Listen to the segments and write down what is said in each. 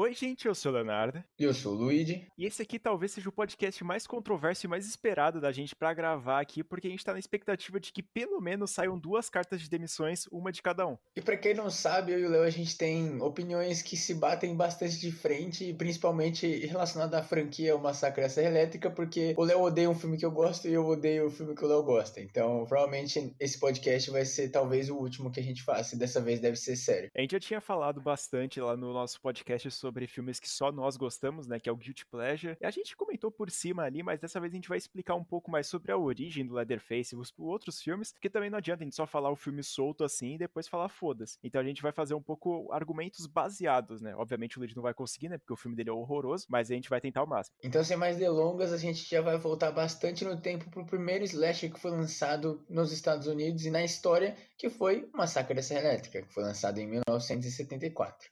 Oi, gente, eu sou o Leonardo. E eu sou o Luigi. E esse aqui talvez seja o podcast mais controverso e mais esperado da gente para gravar aqui, porque a gente tá na expectativa de que pelo menos saiam duas cartas de demissões, uma de cada um. E para quem não sabe, eu e o Leo a gente tem opiniões que se batem bastante de frente, principalmente relacionada à franquia O Massacre da Serra Elétrica, porque o Leo odeia um filme que eu gosto e eu odeio o filme que o Leo gosta. Então, provavelmente esse podcast vai ser talvez o último que a gente faça, e dessa vez deve ser sério. A gente já tinha falado bastante lá no nosso podcast sobre sobre filmes que só nós gostamos, né? Que é o Guilty Pleasure. E a gente comentou por cima ali, mas dessa vez a gente vai explicar um pouco mais sobre a origem do Leatherface e os outros filmes, porque também não adianta a gente só falar o filme solto assim e depois falar foda-se. Então a gente vai fazer um pouco argumentos baseados, né? Obviamente o Luigi não vai conseguir, né? Porque o filme dele é horroroso, mas a gente vai tentar o máximo. Então, sem mais delongas, a gente já vai voltar bastante no tempo pro primeiro slasher que foi lançado nos Estados Unidos e na história, que foi Massacre da Serra Elétrica, que foi lançado em 1974.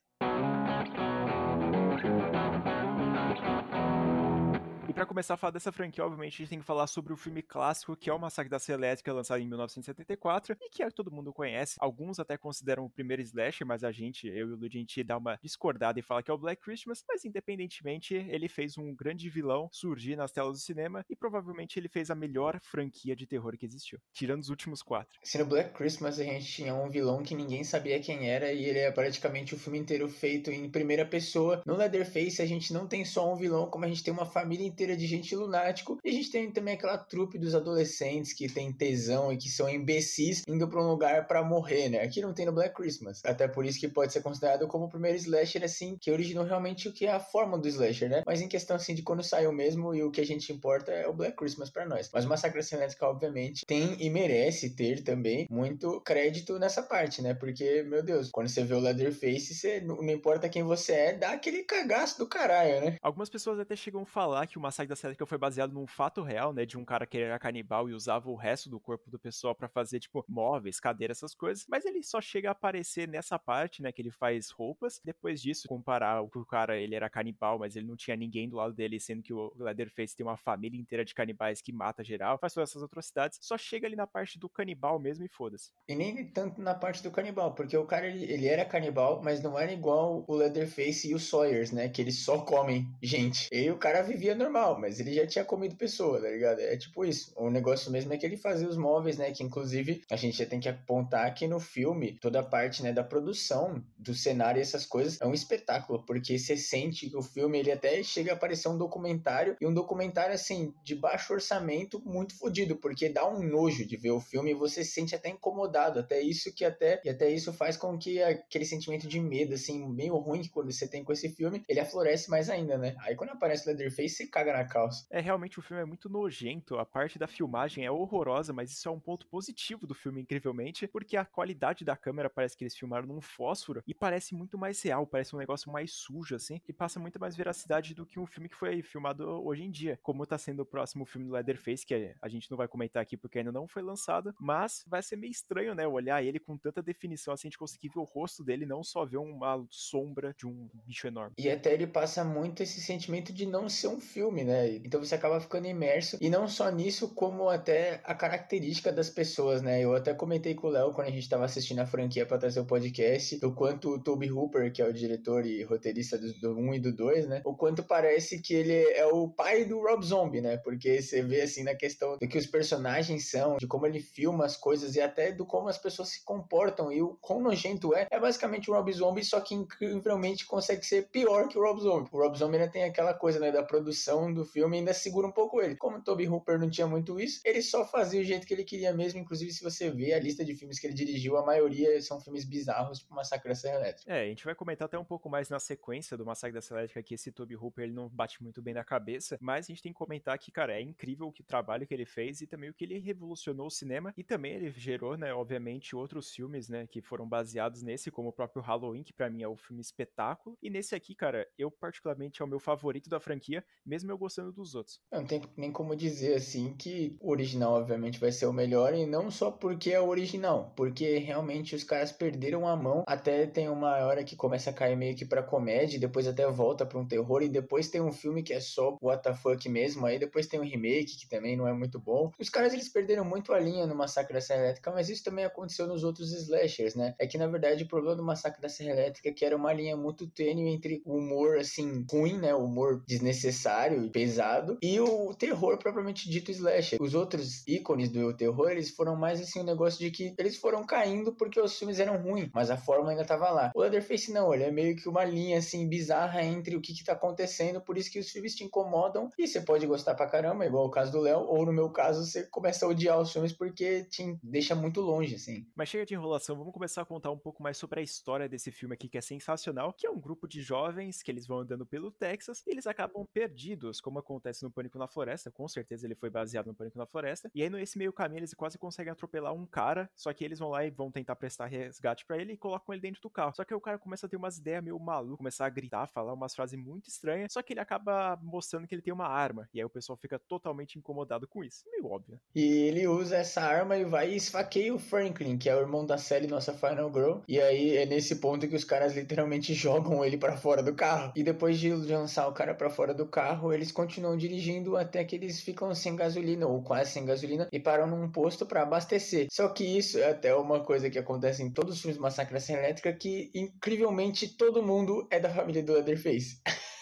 Para começar a falar dessa franquia, obviamente, a gente tem que falar sobre o filme clássico, que é o Massacre da Serra Elétrica, lançado em 1974, e que é, todo mundo conhece. Alguns até consideram o primeiro slasher, mas a gente, eu e o Luigi, a gente dá uma discordada e fala que é o Black Christmas, mas independentemente, ele fez um grande vilão surgir nas telas do cinema, e provavelmente ele fez a melhor franquia de terror que existiu, tirando os últimos quatro. Se no Black Christmas a gente tinha um vilão que ninguém sabia quem era, e ele é praticamente o filme inteiro feito em primeira pessoa, no Leatherface a gente não tem só um vilão, como a gente tem uma família inteira de gente lunático. E a gente tem também aquela trupe dos adolescentes que tem tesão e que são imbecis indo para um lugar para morrer, né? Aqui não tem no Black Christmas. Até por isso que pode ser considerado como o primeiro slasher, assim, que originou realmente o que é a forma do slasher, né? Mas em questão, assim, de quando saiu mesmo e o que a gente importa é o Black Christmas para nós. Mas Massacre Cinética, obviamente, tem e merece ter também muito crédito nessa parte, né? Porque, meu Deus, quando você vê o Leatherface, você, não importa quem você é, dá aquele cagaço do caralho, né? Algumas pessoas até chegam a falar que o Massacre da Serra foi baseado num fato real, né, de um cara que era canibal e usava o resto do corpo do pessoal para fazer, tipo, móveis, cadeiras, essas coisas, mas ele só chega a aparecer nessa parte, né, que ele faz roupas, depois disso, comparar o que o cara, ele era canibal, mas ele não tinha ninguém do lado dele, sendo que o Leatherface tem uma família inteira de canibais que mata geral, faz todas essas atrocidades, só chega ali na parte do canibal mesmo e foda-se. E nem tanto na parte do canibal, porque o cara, ele, ele era canibal, mas não era igual o Leatherface e o Sawyers, né, que eles só comem gente. E o cara vivia normal, mas ele já tinha comido pessoa, tá ligado? É tipo isso. O negócio mesmo é que ele fazia os móveis, né? Que inclusive a gente já tem que apontar que no filme, toda a parte, né, da produção, do cenário e essas coisas, é um espetáculo, porque você sente que o filme, ele até chega a parecer um documentário, e um documentário, assim, de baixo orçamento, muito fodido, porque dá um nojo de ver o filme e você se sente até incomodado, até isso que até, e até isso faz com que aquele sentimento de medo, assim, meio ruim que quando você tem com esse filme, ele aflorece mais ainda, né? Aí quando aparece o Leatherface, você caga na calça. É, realmente o filme é muito nojento, a parte da filmagem é horrorosa, mas isso é um ponto positivo do filme, incrivelmente, porque a qualidade da câmera parece que eles filmaram num fósforo e parece muito mais real, parece um negócio mais sujo, assim, e passa muito mais veracidade do que um filme que foi filmado hoje em dia, como tá sendo o próximo filme do Leatherface, que a gente não vai comentar aqui porque ainda não foi lançado, mas vai ser meio estranho, né, olhar ele com tanta definição assim, a gente conseguir ver o rosto dele, não só ver uma sombra de um bicho enorme. E até ele passa muito esse sentimento de não ser um filme, né? Então você acaba ficando imerso. E não só nisso, como até a característica das pessoas, né? Eu até comentei com o Léo quando a gente estava assistindo a franquia para trazer o podcast, do quanto o Toby Hooper, que é o diretor e roteirista do, do 1 e do 2, né? O quanto parece que ele é o pai do Rob Zombie, né? Porque você vê assim na questão do que os personagens são, de como ele filma as coisas e até do como as pessoas se comportam e o quão nojento é. É basicamente o Rob Zombie, só que incrivelmente consegue ser pior que o Rob Zombie. O Rob Zombie ainda tem aquela coisa, né, da produção do filme ainda segura um pouco ele. Como Toby Hooper não tinha muito isso, ele só fazia o jeito que ele queria mesmo. Inclusive, se você vê a lista de filmes que ele dirigiu, a maioria são filmes bizarros, tipo Massacre da Serra Elétrica. É, a gente vai comentar até um pouco mais na sequência do Massacre da Serra Elétrica que esse Toby Hooper ele não bate muito bem na cabeça, mas a gente tem que comentar que, cara, é incrível o que trabalho que ele fez e também o que ele revolucionou o cinema e também ele gerou, né, obviamente, outros filmes, né, que foram baseados nesse, como o próprio Halloween, que para mim é o filme espetáculo. E nesse aqui, cara, eu particularmente é o meu favorito da franquia, mesmo eu gostando dos outros. Não tem nem como dizer assim que o original obviamente vai ser o melhor e não só porque é o original, porque realmente os caras perderam a mão até tem uma hora que começa a cair meio que pra comédia, depois até volta pra um terror, e depois tem um filme que é só fuck mesmo, aí depois tem um remake que também não é muito bom. Os caras, eles perderam muito a linha no Massacre da Serra Elétrica, mas isso também aconteceu nos outros slashers, né? É que, na verdade, o problema do Massacre da Serra Elétrica é que era uma linha muito tênue entre o humor, assim, ruim, né? O humor desnecessário pesado, e o terror propriamente dito slasher. Os outros ícones do terror, eles foram mais, assim, um negócio de que eles foram caindo porque os filmes eram ruins, mas a forma ainda tava lá. O Leatherface não, ele é meio que uma linha, assim, bizarra entre o que que tá acontecendo, por isso que os filmes te incomodam, e você pode gostar pra caramba, igual o caso do Léo, ou no meu caso, você começa a odiar os filmes porque te deixa muito longe, assim. Mas chega de enrolação, vamos começar a contar um pouco mais sobre a história desse filme aqui, que é sensacional, que é um grupo de jovens que eles vão andando pelo Texas e eles acabam perdidos, como acontece no Pânico na Floresta, com certeza ele foi baseado no Pânico na Floresta, e aí nesse meio caminho eles quase conseguem atropelar um cara, só que eles vão lá e vão tentar prestar resgate para ele e colocam ele dentro do carro. Só que o cara começa a ter umas ideias meio malucas, começar a gritar, falar umas frases muito estranhas, só que ele acaba mostrando que ele tem uma arma, e aí o pessoal fica totalmente incomodado com isso. Meio óbvio. E ele usa essa arma e vai e esfaqueia o Franklin, que é o irmão da Sally, nossa Final Girl. E aí é nesse ponto que os caras literalmente jogam ele para fora do carro. E depois de lançar o cara para fora do carro, eles continuam dirigindo até que eles ficam sem gasolina, ou quase sem gasolina, e param num posto para abastecer. Só que isso é até uma coisa que acontece em todos os filmes Massacre Sem Elétrica, que incrivelmente todo mundo é da família do Leatherface.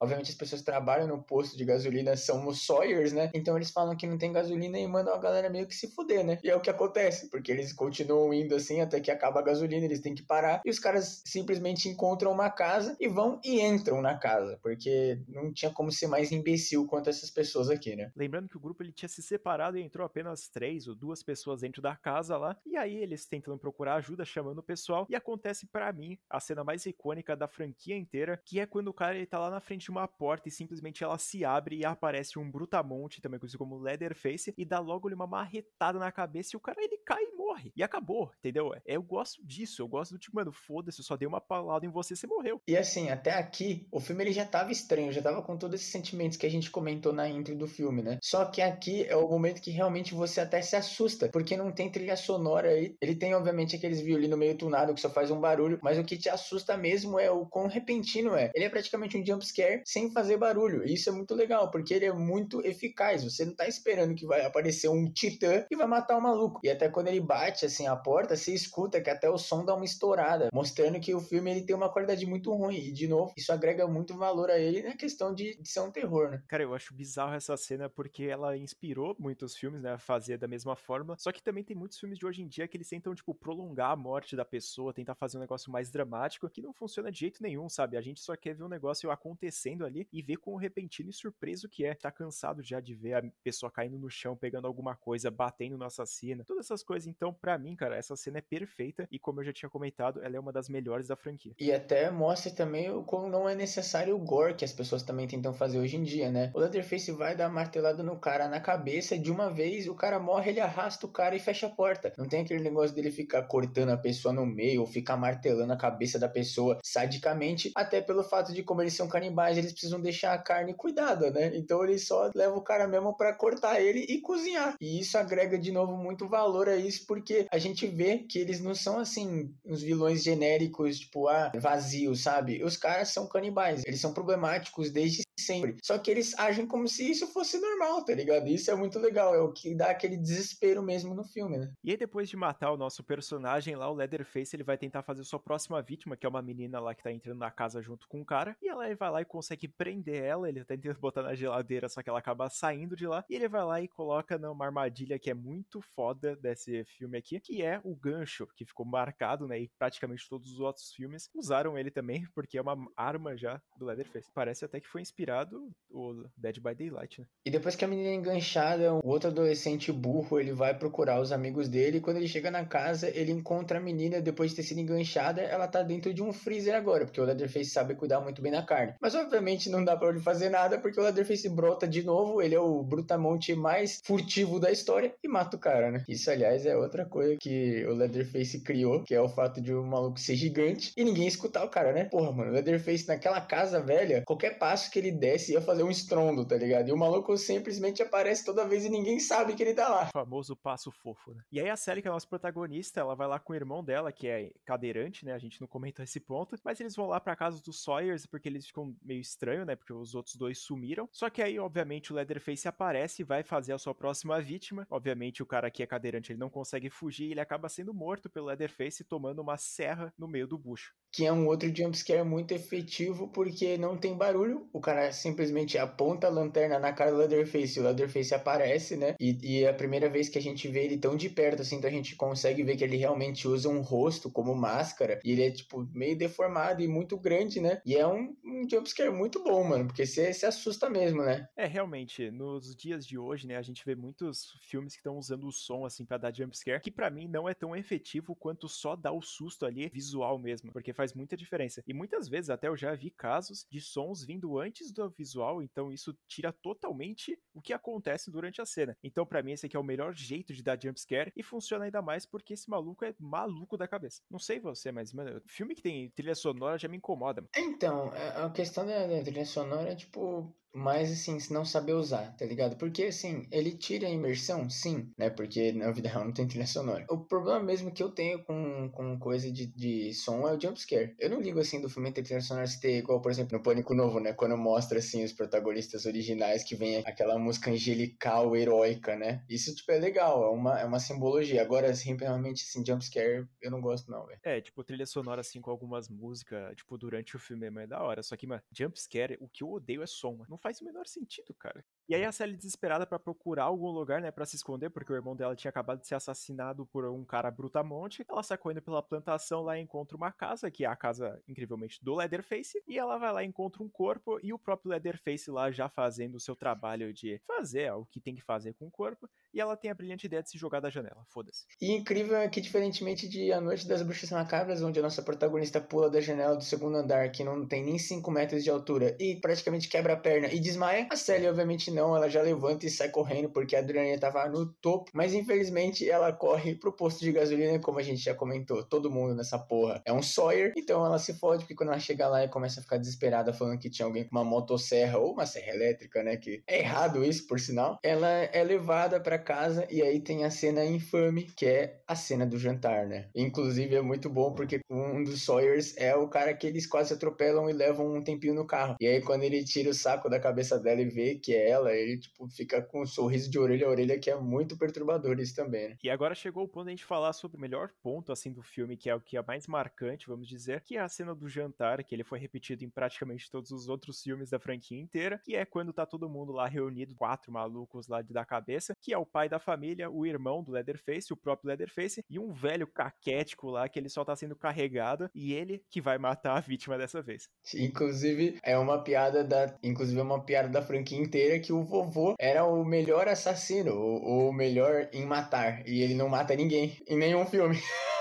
Obviamente as pessoas que trabalham no posto de gasolina são os Sawyers, né? Então eles falam que não tem gasolina e mandam a galera meio que se fuder, né? E é o que acontece, porque eles continuam indo assim até que acaba a gasolina, eles têm que parar e os caras simplesmente encontram uma casa e vão e entram na casa, porque não tinha como ser mais imbecil quanto essas pessoas aqui, né? Lembrando que o grupo ele tinha se separado e entrou apenas três ou duas pessoas dentro da casa lá, e aí eles tentam procurar ajuda, chamando o pessoal, e acontece para mim a cena mais icônica da franquia inteira, que é quando o cara ele tá lá na frente de uma porta e simplesmente ela se abre e aparece um Brutamonte, também conhecido como Leatherface, e dá logo uma marretada na cabeça e o cara ele cai e morre. E acabou, entendeu? É, eu gosto disso, eu gosto do tipo, mano, foda-se, eu só dei uma palavra em você, você morreu. E assim, até aqui, o filme ele já tava estranho, já tava com todos esses sentimentos que a gente comentou na intro do filme, né? Só que aqui é o momento que realmente você até se assusta, porque não tem trilha sonora aí. Ele tem, obviamente, aqueles violinos meio tunado que só faz um barulho, mas o que te assusta mesmo é o quão repentino é. Ele é praticamente um jumpscare sem fazer barulho. Isso é muito legal, porque ele é muito eficaz. Você não tá esperando que vai aparecer um titã e vai matar o maluco. E até quando ele bate assim a porta, você escuta que até o som dá uma estourada, mostrando que o filme ele tem uma qualidade muito ruim. E de novo, isso agrega muito valor a ele na questão de, de ser um terror, né? Cara, eu acho bizarro essa cena porque ela inspirou muitos filmes, né, a fazer da mesma forma. Só que também tem muitos filmes de hoje em dia que eles tentam, tipo, prolongar a morte da pessoa, tentar fazer um negócio mais dramático, que não funciona de jeito nenhum, sabe? A gente só quer ver um negócio acontecendo ali e ver com o repentino e surpreso que é. Tá cansado já de ver a pessoa caindo no chão, pegando alguma coisa, batendo no assassino, todas essas coisas. Então, para mim, cara, essa cena é perfeita e, como eu já tinha comentado, ela é uma das melhores da franquia. E até mostra também o como não é necessário o gore que as pessoas também tentam fazer hoje em dia, né? O Leatherface vai dar martelada no cara na cabeça de uma vez, o cara morre, ele arrasta o cara e fecha a porta. Não tem aquele negócio dele ficar cortando a pessoa no meio ou ficar martelando a cabeça da pessoa sadicamente, até pelo fato de como eles são canibais, eles precisam deixar a carne cuidada, né? Então ele só leva o cara mesmo para cortar ele e cozinhar. E isso agrega de novo muito valor a isso, porque a gente vê que eles não são assim uns vilões genéricos, tipo, ah, vazios, sabe? Os caras são canibais, eles são problemáticos desde sempre. Só que eles agem como se isso fosse normal, tá ligado? Isso é muito legal, é o que dá aquele desespero mesmo no filme, né? E aí depois de matar o nosso personagem lá, o Leatherface, ele vai tentar fazer sua próxima vítima, que é uma menina lá que tá entrando na casa junto com o cara, e ela vai lá e consegue prender ela, ele tá tentando botar na geladeira, só que ela acaba saindo de lá, e ele vai lá e coloca numa armadilha que é muito foda desse filme aqui, que é o gancho, que ficou marcado, né, e praticamente todos os outros filmes usaram ele também, porque é uma arma já do Leatherface. Parece até que foi inspirado o Dead by Daylight, né? E depois que a menina é enganchada, o outro adolescente burro, ele vai procurar os amigos dele, e quando ele chega na casa, ele encontra a menina, depois de ter sido enganchada, ela tá dentro de um freezer agora, porque o Leatherface sabe cuidar muito bem da carne. Mas obviamente não dá pra ele fazer nada, porque o Leatherface brota de novo, ele é o brutamonte mais furtivo da história e mata o cara, né? Isso, aliás, é outra coisa que o Leatherface criou, que é o fato de o maluco ser gigante e ninguém escutar o cara, né? Porra, mano, o Leatherface naquela casa velha, qualquer passo que ele desse ia fazer um estrondo, tá ligado? E o maluco simplesmente aparece toda vez e ninguém sabe que ele tá lá. O famoso passo fofo, né? E aí a Sally, que é a nossa protagonista, ela vai lá com o irmão dela, que é cadeirante, né? A gente não comentou esse ponto, mas eles vão lá pra casa dos Sawyers porque eles ficam meio estranho, né? Porque os outros dois sumiram. Só que aí, obviamente, o Leatherface aparece e vai fazer a sua próxima vítima. Obviamente, o cara que é cadeirante, ele não consegue fugir ele acaba sendo morto pelo Leatherface tomando uma serra no meio do bucho. Que é um outro jumpscare muito efetivo porque não tem barulho. O cara simplesmente aponta a lanterna na cara do Leatherface e o Leatherface aparece, né? E, e é a primeira vez que a gente vê ele tão de perto, assim, então a gente consegue ver que ele realmente usa um rosto como máscara. E ele é, tipo, meio deformado e muito grande, né? E é um, um jumpscare muito bom, mano, porque você se assusta mesmo, né? É, realmente, nos dias de hoje, né, a gente vê muitos filmes que estão usando o som, assim, para dar jumpscare, que para mim não é tão efetivo quanto só dar o susto ali visual mesmo, porque faz muita diferença. E muitas vezes até eu já vi casos de sons vindo antes do visual, então isso tira totalmente o que acontece durante a cena. Então, para mim, esse aqui é o melhor jeito de dar jumpscare e funciona ainda mais porque esse maluco é maluco da cabeça. Não sei você, mas, mano, filme que tem trilha sonora já me incomoda. Então, a questão da trilha sonora é, tipo, mas assim, se não saber usar, tá ligado? Porque assim, ele tira a imersão, sim, né? Porque na vida real não tem trilha sonora. O problema mesmo que eu tenho com, com coisa de, de som é o jumpscare. Eu não ligo assim do filme ter trilha sonora se ter igual, por exemplo, no Pânico Novo, né? Quando mostra assim os protagonistas originais que vem aquela música angelical, heróica, né? Isso, tipo, é legal, é uma, é uma simbologia. Agora, assim, realmente, assim, jumpscare, eu não gosto, não, velho. É, tipo, trilha sonora assim com algumas músicas, tipo, durante o filme é da hora. Só que, mano, jumpscare, o que eu odeio é som. Não faz o menor sentido, cara. E aí a Sally desesperada para procurar algum lugar, né, para se esconder, porque o irmão dela tinha acabado de ser assassinado por um cara brutamonte. Ela sai correndo pela plantação lá encontra uma casa, que é a casa incrivelmente do Leatherface, e ela vai lá encontra um corpo e o próprio Leatherface lá já fazendo o seu trabalho de fazer o que tem que fazer com o corpo, e ela tem a brilhante ideia de se jogar da janela. Foda-se. E incrível é que diferentemente de A Noite das Bruxas Macabras, onde a nossa protagonista pula da janela do segundo andar, que não tem nem 5 metros de altura e praticamente quebra a perna e desmaia, a Sally obviamente não, ela já levanta e sai correndo porque a adrenalina tava no topo, mas infelizmente ela corre pro posto de gasolina, como a gente já comentou, todo mundo nessa porra é um Sawyer, então ela se fode porque quando ela chega lá e começa a ficar desesperada falando que tinha alguém com uma motosserra ou uma serra elétrica, né, que é errado isso, por sinal, ela é levada para casa e aí tem a cena infame, que é a cena do jantar, né? Inclusive é muito bom porque um dos Sawyers é o cara que eles quase atropelam e levam um tempinho no carro. E aí quando ele tira o saco da cabeça dela e vê que é ela, ele tipo fica com um sorriso de orelha a orelha que é muito perturbador isso também, né? E agora chegou o ponto de a gente falar sobre o melhor ponto assim do filme, que é o que é mais marcante, vamos dizer, que é a cena do jantar, que ele foi repetido em praticamente todos os outros filmes da franquia inteira, que é quando tá todo mundo lá reunido, quatro malucos lá de da cabeça, que é o pai da família, o irmão do Leatherface, o próprio Leatherface, e um velho caquético lá que ele só tá sendo carregado, e ele que vai matar a vítima dessa vez. Inclusive, é uma piada da. Inclusive, é uma piada da franquia inteira que o vovô era o melhor assassino, o, o melhor em matar. E ele não mata ninguém em nenhum filme.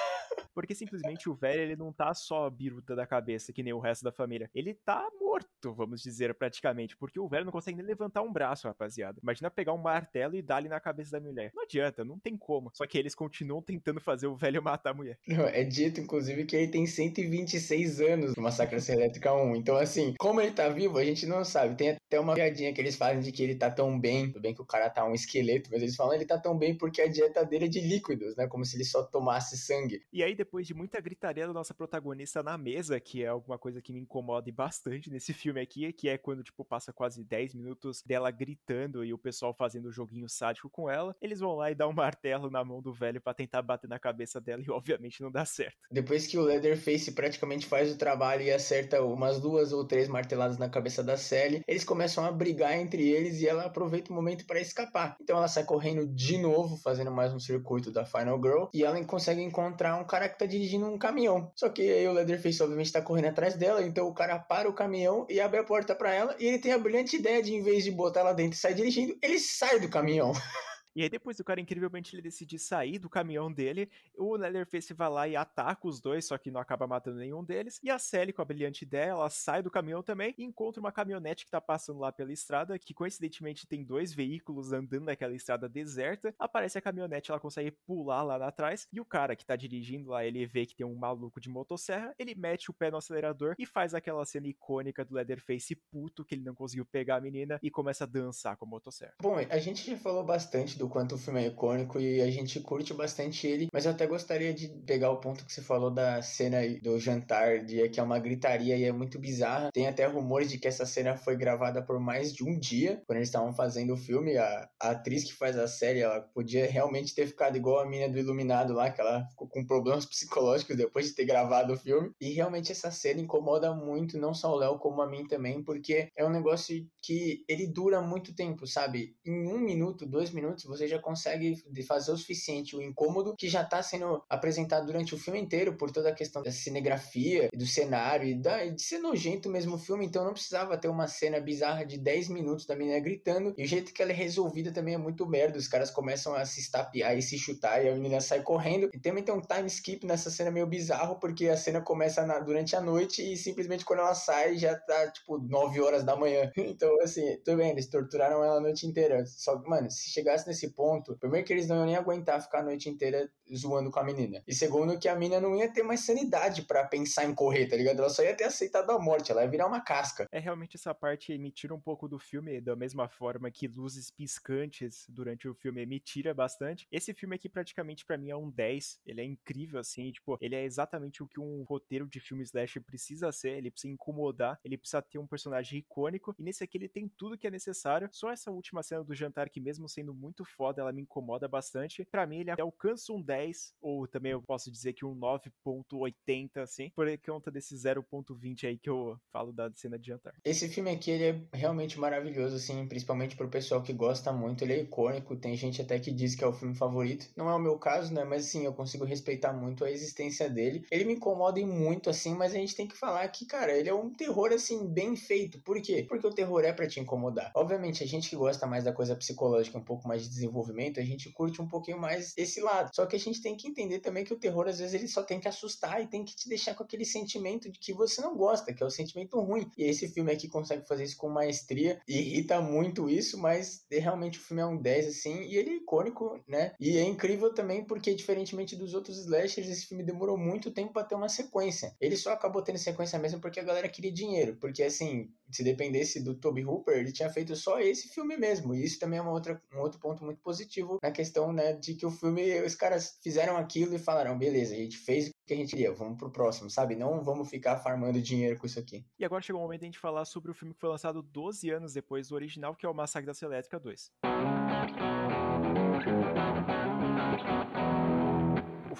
Porque simplesmente o velho, ele não tá só biruta da cabeça, que nem o resto da família. Ele tá morto, vamos dizer, praticamente. Porque o velho não consegue nem levantar um braço, rapaziada. Imagina pegar um martelo e dar ali na cabeça da mulher. Não adianta, não tem como. Só que eles continuam tentando fazer o velho matar a mulher. Não, é dito, inclusive, que ele tem 126 anos no Massacre Elétrica 1. Então, assim, como ele tá vivo, a gente não sabe. Tem até uma piadinha que eles fazem de que ele tá tão bem. Tudo bem que o cara tá um esqueleto, mas eles falam ele tá tão bem porque a dieta dele é de líquidos, né? Como se ele só tomasse sangue. E aí, depois de muita gritaria da nossa protagonista na mesa, que é alguma coisa que me incomoda bastante nesse filme aqui, que é quando, tipo, passa quase 10 minutos dela gritando e o pessoal fazendo o joguinho sádico com ela, eles vão lá e dão um martelo na mão do velho para tentar bater na cabeça dela e obviamente não dá certo. Depois que o Leatherface praticamente faz o trabalho e acerta umas duas ou três marteladas na cabeça da Sally, eles começam a brigar entre eles e ela aproveita o momento para escapar. Então ela sai correndo de novo, fazendo mais um circuito da Final Girl, e ela consegue encontrar um cara que tá dirigindo um caminhão. Só que aí o Leatherface obviamente tá correndo atrás dela, então o cara para o caminhão e abre a porta para ela e ele tem a brilhante ideia de em vez de botar ela dentro e sair dirigindo, ele sai do caminhão. E aí depois do cara incrivelmente ele decide sair do caminhão dele, o Leatherface vai lá e ataca os dois, só que não acaba matando nenhum deles. E a Sally, com a brilhante ideia, ela sai do caminhão também e encontra uma caminhonete que tá passando lá pela estrada, que coincidentemente tem dois veículos andando naquela estrada deserta. Aparece a caminhonete, ela consegue pular lá atrás e o cara que tá dirigindo lá, ele vê que tem um maluco de motosserra, ele mete o pé no acelerador e faz aquela cena icônica do Leatherface puto que ele não conseguiu pegar a menina e começa a dançar com a motosserra. Bom, a gente já falou bastante do quanto o filme é icônico e a gente curte bastante ele, mas eu até gostaria de pegar o ponto que você falou da cena do jantar, de que é uma gritaria e é muito bizarra. Tem até rumores de que essa cena foi gravada por mais de um dia, quando eles estavam fazendo o filme. A, a atriz que faz a série, ela podia realmente ter ficado igual a mina do Iluminado lá, que ela ficou com problemas psicológicos depois de ter gravado o filme. E realmente essa cena incomoda muito, não só o Léo, como a mim também, porque é um negócio que ele dura muito tempo, sabe? Em um minuto, dois minutos, você já consegue fazer o suficiente o incômodo que já tá sendo apresentado durante o filme inteiro por toda a questão da cinegrafia, do cenário e da, de ser nojento mesmo o filme, então não precisava ter uma cena bizarra de 10 minutos da menina gritando, e o jeito que ela é resolvida também é muito merda, os caras começam a se estapear e se chutar, e a menina sai correndo, e também tem um time skip nessa cena meio bizarro, porque a cena começa na, durante a noite e simplesmente quando ela sai já tá, tipo, 9 horas da manhã. Então, assim, tudo bem, eles torturaram ela a noite inteira, só que, mano, se chegasse nesse ponto, primeiro que eles não iam nem aguentar ficar a noite inteira zoando com a menina, e segundo que a menina não ia ter mais sanidade para pensar em correr, tá ligado? Ela só ia ter aceitado a morte, ela ia virar uma casca. É realmente essa parte me tira um pouco do filme, da mesma forma que luzes piscantes durante o filme me tira bastante. Esse filme aqui praticamente para mim é um 10, ele é incrível assim, tipo, ele é exatamente o que um roteiro de filme slash precisa ser, ele precisa incomodar, ele precisa ter um personagem icônico, e nesse aqui ele tem tudo que é necessário. Só essa última cena do jantar que mesmo sendo muito foda, ela me incomoda bastante. Para mim ele alcança um 10 ou também eu posso dizer que um 9.80 assim, por conta desse 0.20 aí que eu falo da cena de jantar. Esse filme aqui, ele é realmente maravilhoso, assim, principalmente pro pessoal que gosta muito, ele é icônico, tem gente até que diz que é o filme favorito, não é o meu caso, né, mas assim, eu consigo respeitar muito a existência dele. Ele me incomoda muito, assim, mas a gente tem que falar que, cara, ele é um terror, assim, bem feito. Por quê? Porque o terror é para te incomodar. Obviamente, a gente que gosta mais da coisa psicológica, um pouco mais de desenvolvimento, a gente curte um pouquinho mais esse lado. Só que a gente tem que entender também que o terror, às vezes, ele só tem que assustar e tem que te deixar com aquele sentimento de que você não gosta, que é o sentimento ruim. E esse filme aqui consegue fazer isso com maestria, irrita muito isso, mas realmente o filme é um 10, assim, e ele é icônico, né? E é incrível também porque, diferentemente dos outros slashers, esse filme demorou muito tempo para ter uma sequência. Ele só acabou tendo sequência mesmo porque a galera queria dinheiro, porque assim, se dependesse do Toby Hooper, ele tinha feito só esse filme mesmo. E isso também é uma outra, um outro ponto muito positivo na questão, né, de que o filme, os caras fizeram aquilo e falaram, beleza, a gente fez o que a gente queria, vamos pro próximo, sabe? Não vamos ficar farmando dinheiro com isso aqui. E agora chegou o momento de a gente falar sobre o filme que foi lançado 12 anos depois do original, que é o Massacre da Elétrica 2.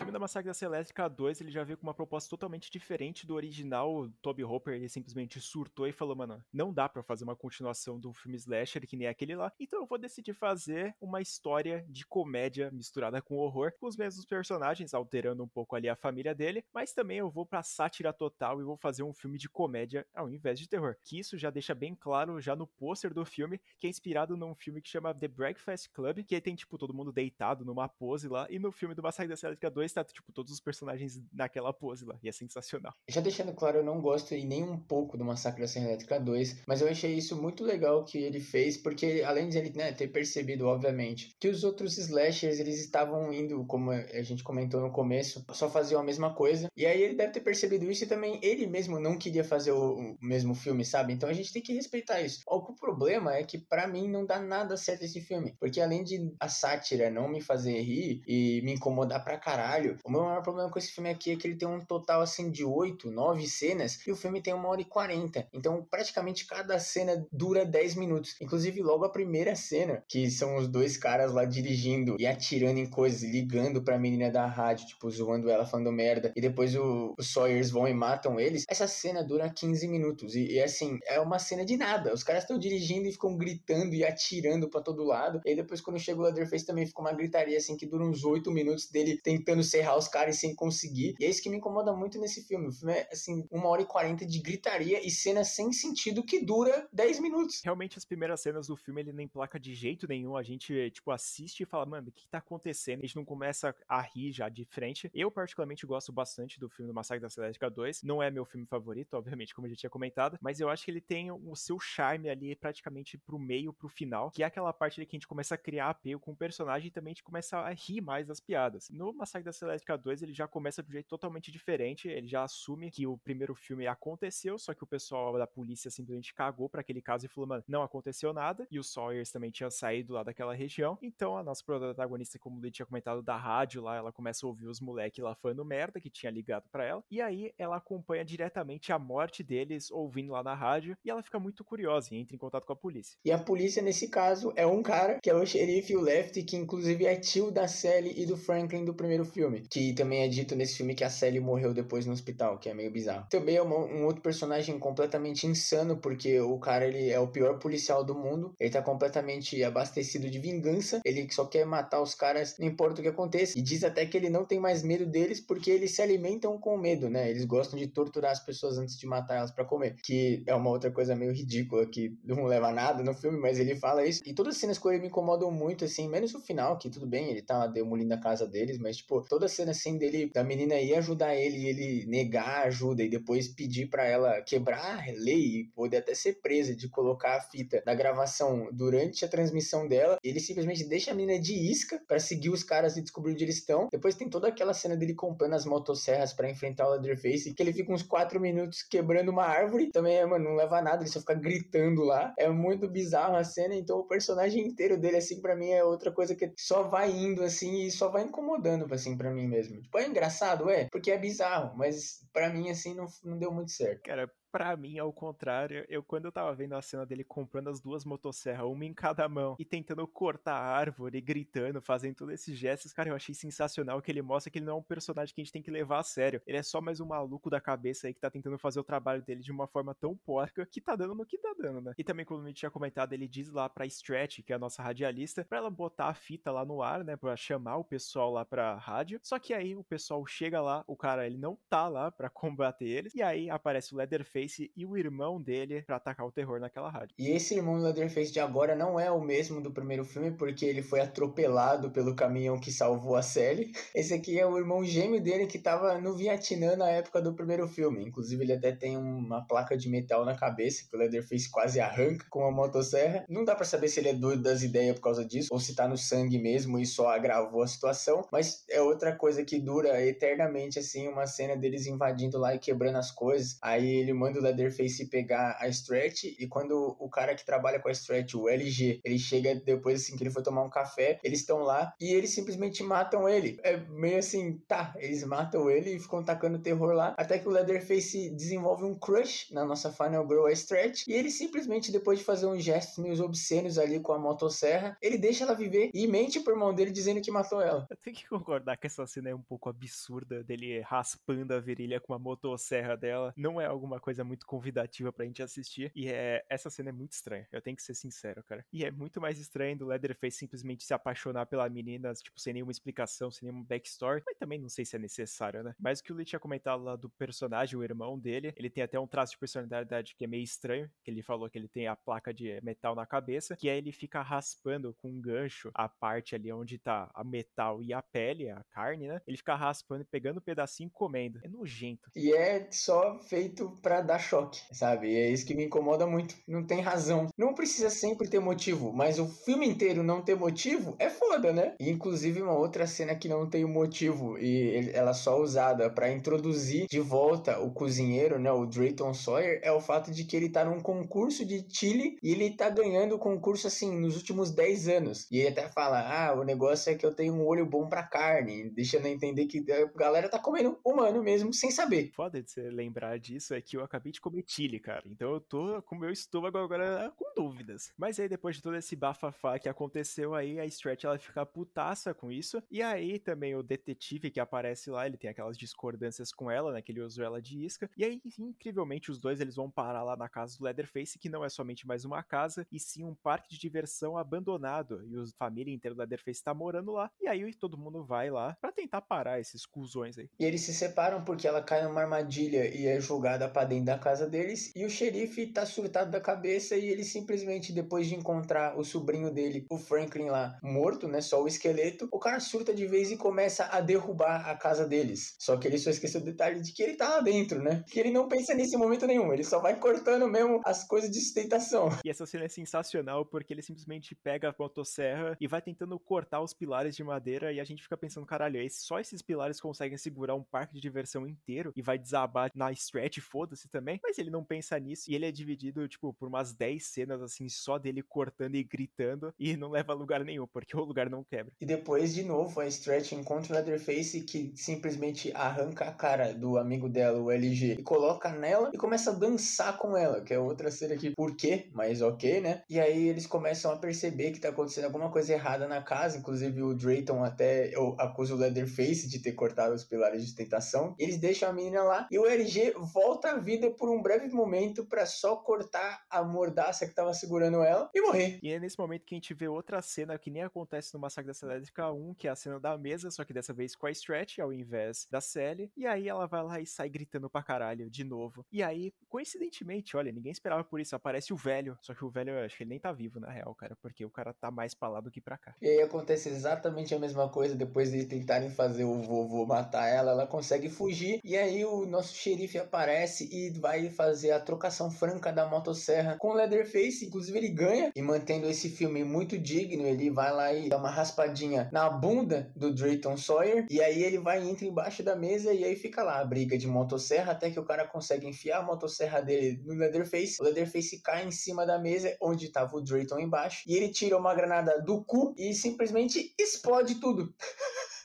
Filme da Massacre da Elétrica 2, ele já veio com uma proposta totalmente diferente do original. O Toby Hopper, ele simplesmente surtou e falou, mano, não dá para fazer uma continuação de um filme slasher que nem aquele lá, então eu vou decidir fazer uma história de comédia misturada com horror, com os mesmos personagens, alterando um pouco ali a família dele, mas também eu vou pra sátira total e vou fazer um filme de comédia ao invés de terror. Que isso já deixa bem claro já no pôster do filme, que é inspirado num filme que chama The Breakfast Club, que tem, tipo, todo mundo deitado numa pose lá, e no filme do Massacre da Elétrica 2 tipo, todos os personagens naquela pose lá. E é sensacional. Já deixando claro, eu não gosto nem um pouco do Massacre da Serra Elétrica 2, mas eu achei isso muito legal que ele fez, porque além de ele né, ter percebido, obviamente, que os outros slashers, eles estavam indo, como a gente comentou no começo, só faziam a mesma coisa. E aí ele deve ter percebido isso e também ele mesmo não queria fazer o, o mesmo filme, sabe? Então a gente tem que respeitar isso. O problema é que para mim não dá nada certo esse filme, porque além de a sátira não me fazer rir e me incomodar pra caralho, o meu maior problema com esse filme aqui é que ele tem um total assim de 8, 9 cenas e o filme tem uma hora e 40. Então, praticamente cada cena dura 10 minutos. Inclusive, logo a primeira cena, que são os dois caras lá dirigindo e atirando em coisas, ligando pra menina da rádio, tipo, zoando ela, falando merda. E depois o, os Sawyers vão e matam eles. Essa cena dura 15 minutos. E, e assim, é uma cena de nada. Os caras estão dirigindo e ficam gritando e atirando para todo lado. E depois, quando chega o Leatherface, também fica uma gritaria assim que dura uns 8 minutos dele tentando ser serrar os caras sem conseguir. E é isso que me incomoda muito nesse filme. O filme é, assim, uma hora e quarenta de gritaria e cenas sem sentido que dura 10 minutos. Realmente, as primeiras cenas do filme, ele nem placa de jeito nenhum. A gente, tipo, assiste e fala, mano, o que tá acontecendo? A gente não começa a rir já de frente. Eu, particularmente, gosto bastante do filme do Massacre da Celestica 2. Não é meu filme favorito, obviamente, como eu já tinha comentado, mas eu acho que ele tem o seu charme ali praticamente pro meio, pro final, que é aquela parte ali que a gente começa a criar apego com o personagem e também a gente começa a rir mais das piadas. No Massacre da Celestica 2, ele já começa de um jeito totalmente diferente, ele já assume que o primeiro filme aconteceu, só que o pessoal da polícia simplesmente cagou para aquele caso e falou, mano, não aconteceu nada, e os Sawyers também tinham saído lá daquela região, então a nossa protagonista, como ele tinha comentado, da rádio lá, ela começa a ouvir os moleques lá falando merda que tinha ligado para ela, e aí ela acompanha diretamente a morte deles ouvindo lá na rádio, e ela fica muito curiosa e entra em contato com a polícia. E a polícia, nesse caso, é um cara que é o xerife, o Left, que inclusive é tio da Sally e do Franklin do primeiro filme, que também é dito nesse filme que a Sally morreu depois no hospital, que é meio bizarro. Também é uma, um outro personagem completamente insano, porque o cara ele é o pior policial do mundo, ele tá completamente abastecido de vingança, ele só quer matar os caras, não importa o que aconteça. E diz até que ele não tem mais medo deles porque eles se alimentam com medo, né? Eles gostam de torturar as pessoas antes de matar elas para comer, que é uma outra coisa meio ridícula que não leva a nada no filme, mas ele fala isso. E todas as cenas com ele me incomodam muito, assim, menos o final, que tudo bem, ele tá demolindo a casa deles, mas, tipo, toda cena assim dele, da menina ir ajudar ele e ele negar ajuda e depois pedir para ela quebrar a lei e poder até ser presa de colocar a fita da gravação durante a transmissão dela, ele simplesmente deixa a menina de isca para seguir os caras e descobrir onde eles estão. Depois tem toda aquela cena dele comprando as motosserras para enfrentar o Leatherface, que ele fica uns 4 minutos quebrando uma árvore. Também é, mano, não leva a nada, ele só fica gritando lá. É muito bizarro a cena, então o personagem inteiro dele, assim, para mim é outra coisa que só vai indo, assim, e só vai incomodando, assim, para mim mesmo. Tipo, é engraçado, é, porque é bizarro, mas para mim, assim, não, não deu muito certo. Cara, Pra mim, ao contrário, eu quando eu tava vendo a cena dele comprando as duas motosserras, uma em cada mão, e tentando cortar a árvore, gritando, fazendo todos esses gestos, cara, eu achei sensacional que ele mostra que ele não é um personagem que a gente tem que levar a sério. Ele é só mais um maluco da cabeça aí que tá tentando fazer o trabalho dele de uma forma tão porca que tá dando no que tá dando, né? E também, como gente tinha comentado, ele diz lá pra Stretch, que é a nossa radialista, pra ela botar a fita lá no ar, né? Pra chamar o pessoal lá pra rádio. Só que aí o pessoal chega lá, o cara, ele não tá lá pra combater eles, e aí aparece o Leatherface Leatherface e o irmão dele para atacar o terror naquela rádio. E esse irmão do Leatherface de agora não é o mesmo do primeiro filme, porque ele foi atropelado pelo caminhão que salvou a Sally. Esse aqui é o irmão gêmeo dele que tava no Vietnã na época do primeiro filme. Inclusive, ele até tem uma placa de metal na cabeça que o Leatherface quase arranca com a motosserra. Não dá para saber se ele é doido das ideias por causa disso, ou se tá no sangue mesmo e só agravou a situação. Mas é outra coisa que dura eternamente, assim, uma cena deles invadindo lá e quebrando as coisas. Aí ele manda o Leatherface pegar a Stretch e quando o cara que trabalha com a Stretch, o LG, ele chega depois assim que ele foi tomar um café, eles estão lá e eles simplesmente matam ele. É meio assim, tá, eles matam ele e ficam tacando terror lá, até que o Leatherface desenvolve um crush na nossa Final Girl, a Stretch, e ele simplesmente depois de fazer uns gestos meio obscenos ali com a motosserra, ele deixa ela viver e mente pro irmão dele dizendo que matou ela. Eu tenho que concordar que essa cena é um pouco absurda dele raspando a virilha com a motosserra dela. Não é alguma coisa muito convidativa pra gente assistir. E é, essa cena é muito estranha, eu tenho que ser sincero, cara. E é muito mais estranho do Leatherface simplesmente se apaixonar pela menina, tipo, sem nenhuma explicação, sem nenhuma backstory. Mas também não sei se é necessário, né? Mas o que o Lee tinha comentado lá do personagem, o irmão dele, ele tem até um traço de personalidade que é meio estranho, que ele falou que ele tem a placa de metal na cabeça, que aí ele fica raspando com um gancho a parte ali onde tá a metal e a pele, a carne, né? Ele fica raspando, pegando um pedacinho e comendo. É nojento. E é só feito pra dar choque, sabe? E é isso que me incomoda muito. Não tem razão. Não precisa sempre ter motivo, mas o filme inteiro não ter motivo é foda, né? E, inclusive uma outra cena que não tem motivo e ela só usada para introduzir de volta o cozinheiro, né, o Drayton Sawyer, é o fato de que ele tá num concurso de Chile e ele tá ganhando o concurso assim nos últimos 10 anos. E ele até fala: "Ah, o negócio é que eu tenho um olho bom para carne", deixando entender que a galera tá comendo humano mesmo sem saber. Foda de você lembrar disso é que eu acabei de comer cara. Então eu tô com meu estômago agora com dúvidas. Mas aí, depois de todo esse bafafá que aconteceu aí, a Stretch ela fica putaça com isso. E aí também o detetive que aparece lá, ele tem aquelas discordâncias com ela, né? Que ele usou ela de isca. E aí, incrivelmente, os dois eles vão parar lá na casa do Leatherface, que não é somente mais uma casa, e sim um parque de diversão abandonado. E a família inteira do Leatherface tá morando lá. E aí todo mundo vai lá para tentar parar esses cuzões aí. E eles se separam porque ela cai numa armadilha e é jogada pra dentro da casa deles. E o xerife tá surtado da cabeça e ele simplesmente, depois de encontrar o sobrinho dele, o Franklin lá, morto, né? Só o esqueleto, o cara surta de vez e começa a derrubar a casa deles. Só que ele só esqueceu o detalhe de que ele tá lá dentro, né? Que ele não pensa nesse momento nenhum, ele só vai cortando mesmo as coisas de sustentação. E essa cena é sensacional porque ele simplesmente pega a motosserra e vai tentando cortar os pilares de madeira e a gente fica pensando, caralho, só esses pilares conseguem segurar um parque de diversão inteiro e vai desabar na stretch, foda-se também. Mas ele não pensa nisso e ele é dividido, tipo, por umas 10 cenas assim, só dele cortando e gritando e não leva a lugar nenhum, porque o lugar não quebra. E depois, de novo, a Stretch encontra o Leatherface que simplesmente arranca a cara do amigo dela, o LG, e coloca nela e começa a dançar com ela, que é outra cena que, por quê? Mas ok, né? E aí eles começam a perceber que tá acontecendo alguma coisa errada na casa, inclusive o Drayton até acusa o Leatherface de ter cortado os pilares de tentação. Eles deixam a menina lá e o LG volta à vida por um breve momento para só cortar a mordaça que tava segurando ela e morrer. E é nesse momento que a gente vê outra cena que nem acontece no Massacre da Elétrica 1, que é a cena da mesa, só que dessa vez com a Stretch ao invés da Sally. E aí ela vai lá e sai gritando pra caralho de novo. E aí, coincidentemente, olha, ninguém esperava por isso, aparece o velho. Só que o velho, eu acho que ele nem tá vivo na real, cara, porque o cara tá mais pra lá do que pra cá. E aí acontece exatamente a mesma coisa depois de tentarem fazer o vovô matar ela, ela consegue fugir. E aí o nosso xerife aparece e vai fazer a trocação franca da motosserra com Leatherface. Inclusive ele ganha. E mantendo esse filme muito digno, ele vai lá e dá uma raspadinha na bunda do Drayton Sawyer. E aí ele vai entra embaixo da mesa e aí fica lá a briga de motosserra até que o cara consegue enfiar a motosserra dele no Leatherface. O Leatherface cai em cima da mesa onde estava o Drayton embaixo. E ele tira uma granada do cu e simplesmente explode tudo.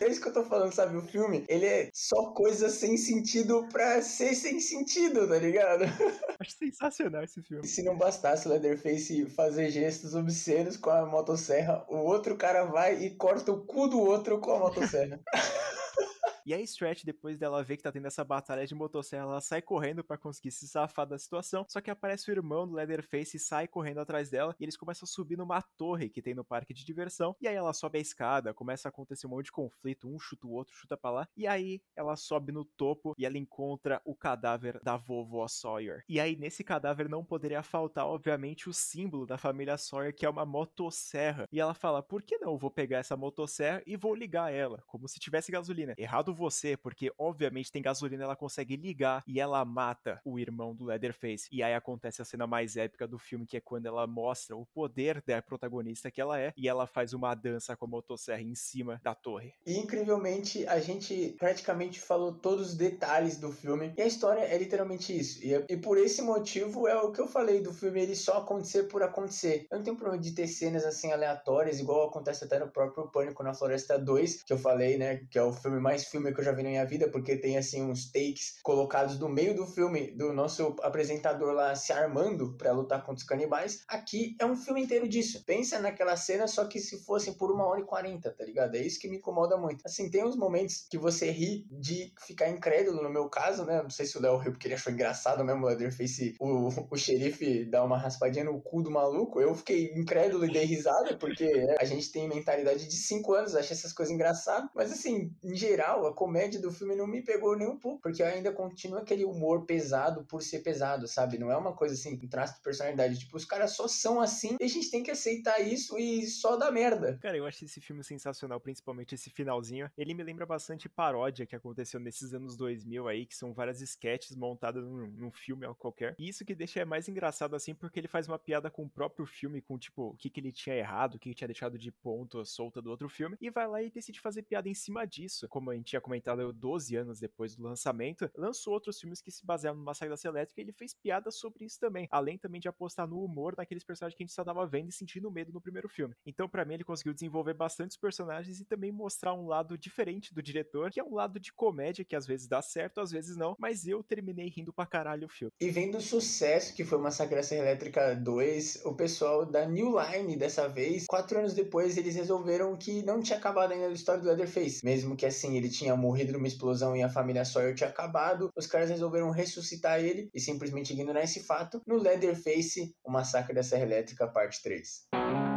é isso que eu tô falando, sabe? O filme, ele é só coisa sem sentido pra ser sem sentido, tá ligado? Acho sensacional esse filme. Se não bastasse o Leatherface fazer gestos obscenos com a motosserra, o outro cara vai e corta o cu do outro com a motosserra. E a Stretch, depois dela ver que tá tendo essa batalha de motosserra, ela sai correndo para conseguir se safar da situação. Só que aparece o irmão do Leatherface e sai correndo atrás dela. E eles começam a subir numa torre que tem no parque de diversão. E aí ela sobe a escada, começa a acontecer um monte de conflito. Um chuta o outro, chuta pra lá. E aí ela sobe no topo e ela encontra o cadáver da vovó Sawyer. E aí nesse cadáver não poderia faltar, obviamente, o símbolo da família Sawyer, que é uma motosserra. E ela fala: por que não? Eu vou pegar essa motosserra e vou ligar ela, como se tivesse gasolina. Errado você, porque obviamente tem gasolina, ela consegue ligar e ela mata o irmão do Leatherface. E aí acontece a cena mais épica do filme, que é quando ela mostra o poder da protagonista que ela é e ela faz uma dança com a motosserra em cima da torre. E incrivelmente, a gente praticamente falou todos os detalhes do filme. E a história é literalmente isso. E, e por esse motivo é o que eu falei do filme, ele só acontecer por acontecer. Eu não tenho problema de ter cenas assim aleatórias, igual acontece até no próprio Pânico na Floresta 2, que eu falei, né? Que é o filme mais filme filme que eu já vi na minha vida, porque tem assim uns takes colocados no meio do filme do nosso apresentador lá se armando para lutar contra os canibais. Aqui é um filme inteiro disso. Pensa naquela cena, só que se fossem por uma hora e quarenta, tá ligado? É isso que me incomoda muito. Assim, tem uns momentos que você ri de ficar incrédulo, no meu caso, né? Não sei se o Léo riu porque ele achou engraçado mesmo o Leatherface, o, o xerife dar uma raspadinha no cu do maluco. Eu fiquei incrédulo e dei risada, porque né, a gente tem mentalidade de 5 anos, acha essas coisas engraçadas. Mas assim, em geral, comédia do filme não me pegou nem um pouco, porque ainda continua aquele humor pesado por ser pesado, sabe? Não é uma coisa assim, um traço de personalidade. Tipo, os caras só são assim e a gente tem que aceitar isso e só dá merda. Cara, eu acho esse filme sensacional, principalmente esse finalzinho. Ele me lembra bastante paródia que aconteceu nesses anos 2000 aí, que são várias sketches montadas num, num filme qualquer. E isso que deixa mais engraçado assim, porque ele faz uma piada com o próprio filme, com tipo, o que, que ele tinha errado, o que, que tinha deixado de ponto solta do outro filme, e vai lá e decide fazer piada em cima disso. Como a gente tinha comentado 12 anos depois do lançamento, lançou outros filmes que se basearam no Massacre da Serra Elétrica e ele fez piadas sobre isso também, além também de apostar no humor naqueles personagens que a gente só tava vendo e sentindo medo no primeiro filme. Então, para mim, ele conseguiu desenvolver bastantes personagens e também mostrar um lado diferente do diretor, que é um lado de comédia que às vezes dá certo, às vezes não, mas eu terminei rindo pra caralho o filme. E vendo o sucesso que foi Serra Elétrica 2, o pessoal da New Line dessa vez, quatro anos depois, eles resolveram que não tinha acabado ainda a história do Leatherface. Mesmo que assim, ele tinha morrido numa explosão e a família Sawyer tinha acabado, os caras resolveram ressuscitar ele e simplesmente ignorar esse fato no Leatherface, o Massacre da Serra Elétrica, parte 3.